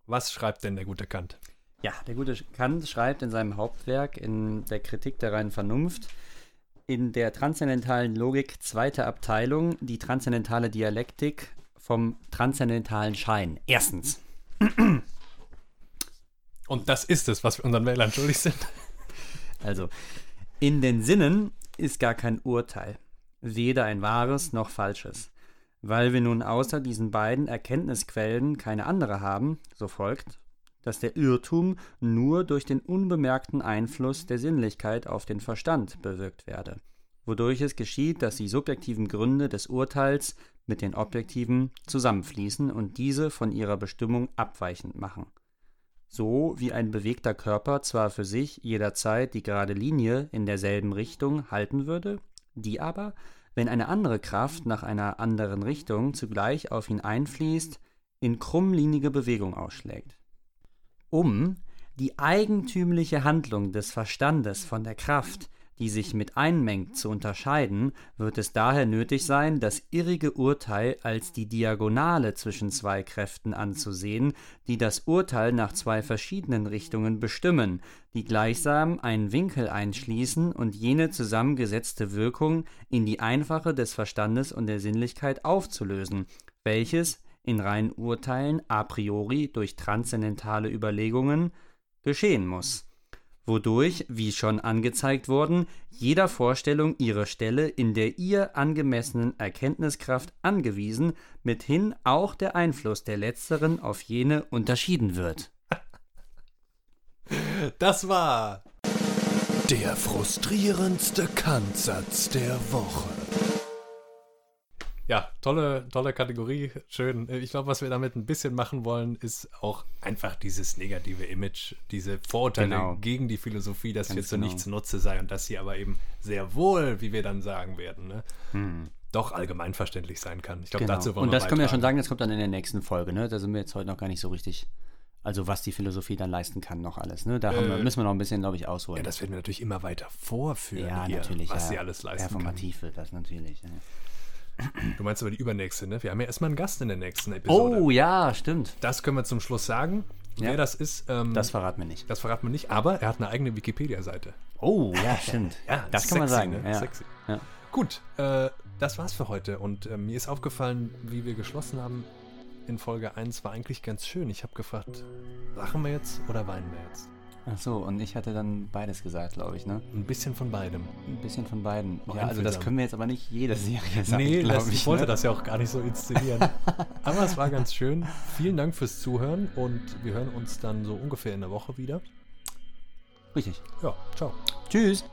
Was schreibt denn der gute Kant? Ja, der gute Kant schreibt in seinem Hauptwerk in der Kritik der reinen Vernunft in der transzendentalen Logik zweite Abteilung die transzendentale Dialektik vom transzendentalen Schein. Erstens. Und das ist es, was wir unseren Wählern schuldig sind. Also, in den Sinnen ist gar kein Urteil, weder ein wahres noch falsches. Weil wir nun außer diesen beiden Erkenntnisquellen keine andere haben, so folgt, dass der Irrtum nur durch den unbemerkten Einfluss der Sinnlichkeit auf den Verstand bewirkt werde, wodurch es geschieht, dass die subjektiven Gründe des Urteils mit den objektiven zusammenfließen und diese von ihrer Bestimmung abweichend machen. So wie ein bewegter Körper zwar für sich jederzeit die gerade Linie in derselben Richtung halten würde, die aber, wenn eine andere Kraft nach einer anderen Richtung zugleich auf ihn einfließt, in krummlinige Bewegung ausschlägt. Um die eigentümliche Handlung des Verstandes von der Kraft, die sich mit einmengt, zu unterscheiden, wird es daher nötig sein, das irrige Urteil als die Diagonale zwischen zwei Kräften anzusehen, die das Urteil nach zwei verschiedenen Richtungen bestimmen, die gleichsam einen Winkel einschließen und jene zusammengesetzte Wirkung in die einfache des Verstandes und der Sinnlichkeit aufzulösen, welches in reinen Urteilen a priori durch transzendentale Überlegungen geschehen muss wodurch, wie schon angezeigt worden, jeder Vorstellung ihre Stelle in der ihr angemessenen Erkenntniskraft angewiesen, mithin auch der Einfluss der letzteren auf jene unterschieden wird. (laughs) Das war der frustrierendste Kantsatz der Woche. Ja, tolle, tolle Kategorie. Schön. Ich glaube, was wir damit ein bisschen machen wollen, ist auch einfach dieses negative Image, diese Vorurteile Genau. gegen die Philosophie, dass Ganz sie zu genau. nichts Nutze sei und dass sie aber eben sehr wohl, wie wir dann sagen werden, ne, doch allgemeinverständlich sein kann. Ich glaube, Genau. dazu wollen Und wir das können wir ja schon sagen, das kommt dann in der nächsten Folge, ne? Da sind wir jetzt heute noch gar nicht so richtig. Also was die Philosophie dann leisten kann, noch alles. Ne? Da haben wir, Äh, müssen wir noch ein bisschen, glaube ich, ausholen. Ja, das werden wir natürlich immer weiter vorführen, Ja, hier, natürlich. was ja. sie alles leisten kann. Performativ wird das natürlich. Ja. Du meinst aber die übernächste, ne? Wir haben ja erstmal einen Gast in der nächsten Episode. Oh, ja, stimmt. Das können wir zum Schluss sagen. Ja. Wer das ist, ähm, Das verraten wir nicht. das verraten wir nicht, aber er hat eine eigene Wikipedia-Seite. Oh, ja, stimmt. (laughs) das kann man sexy, sagen. Ne? Ja. Sexy. Ja. Gut, äh, das war's für heute. Und äh, mir ist aufgefallen, wie wir geschlossen haben in Folge 1 war eigentlich ganz schön. Ich habe gefragt, lachen wir jetzt oder weinen wir jetzt? Ach so, und ich hatte dann beides gesagt, glaube ich, ne? Ein bisschen von beidem. Ein bisschen von beiden. Auch Ja, also das können wir jetzt aber nicht jede Serie sagen, nee, das, ich ich, wollte ne? das ja auch gar nicht so inszenieren. (laughs) Aber es war ganz schön. Vielen Dank fürs Zuhören und wir hören uns dann so ungefähr in der Woche wieder. Richtig. Ja, ciao. Tschüss.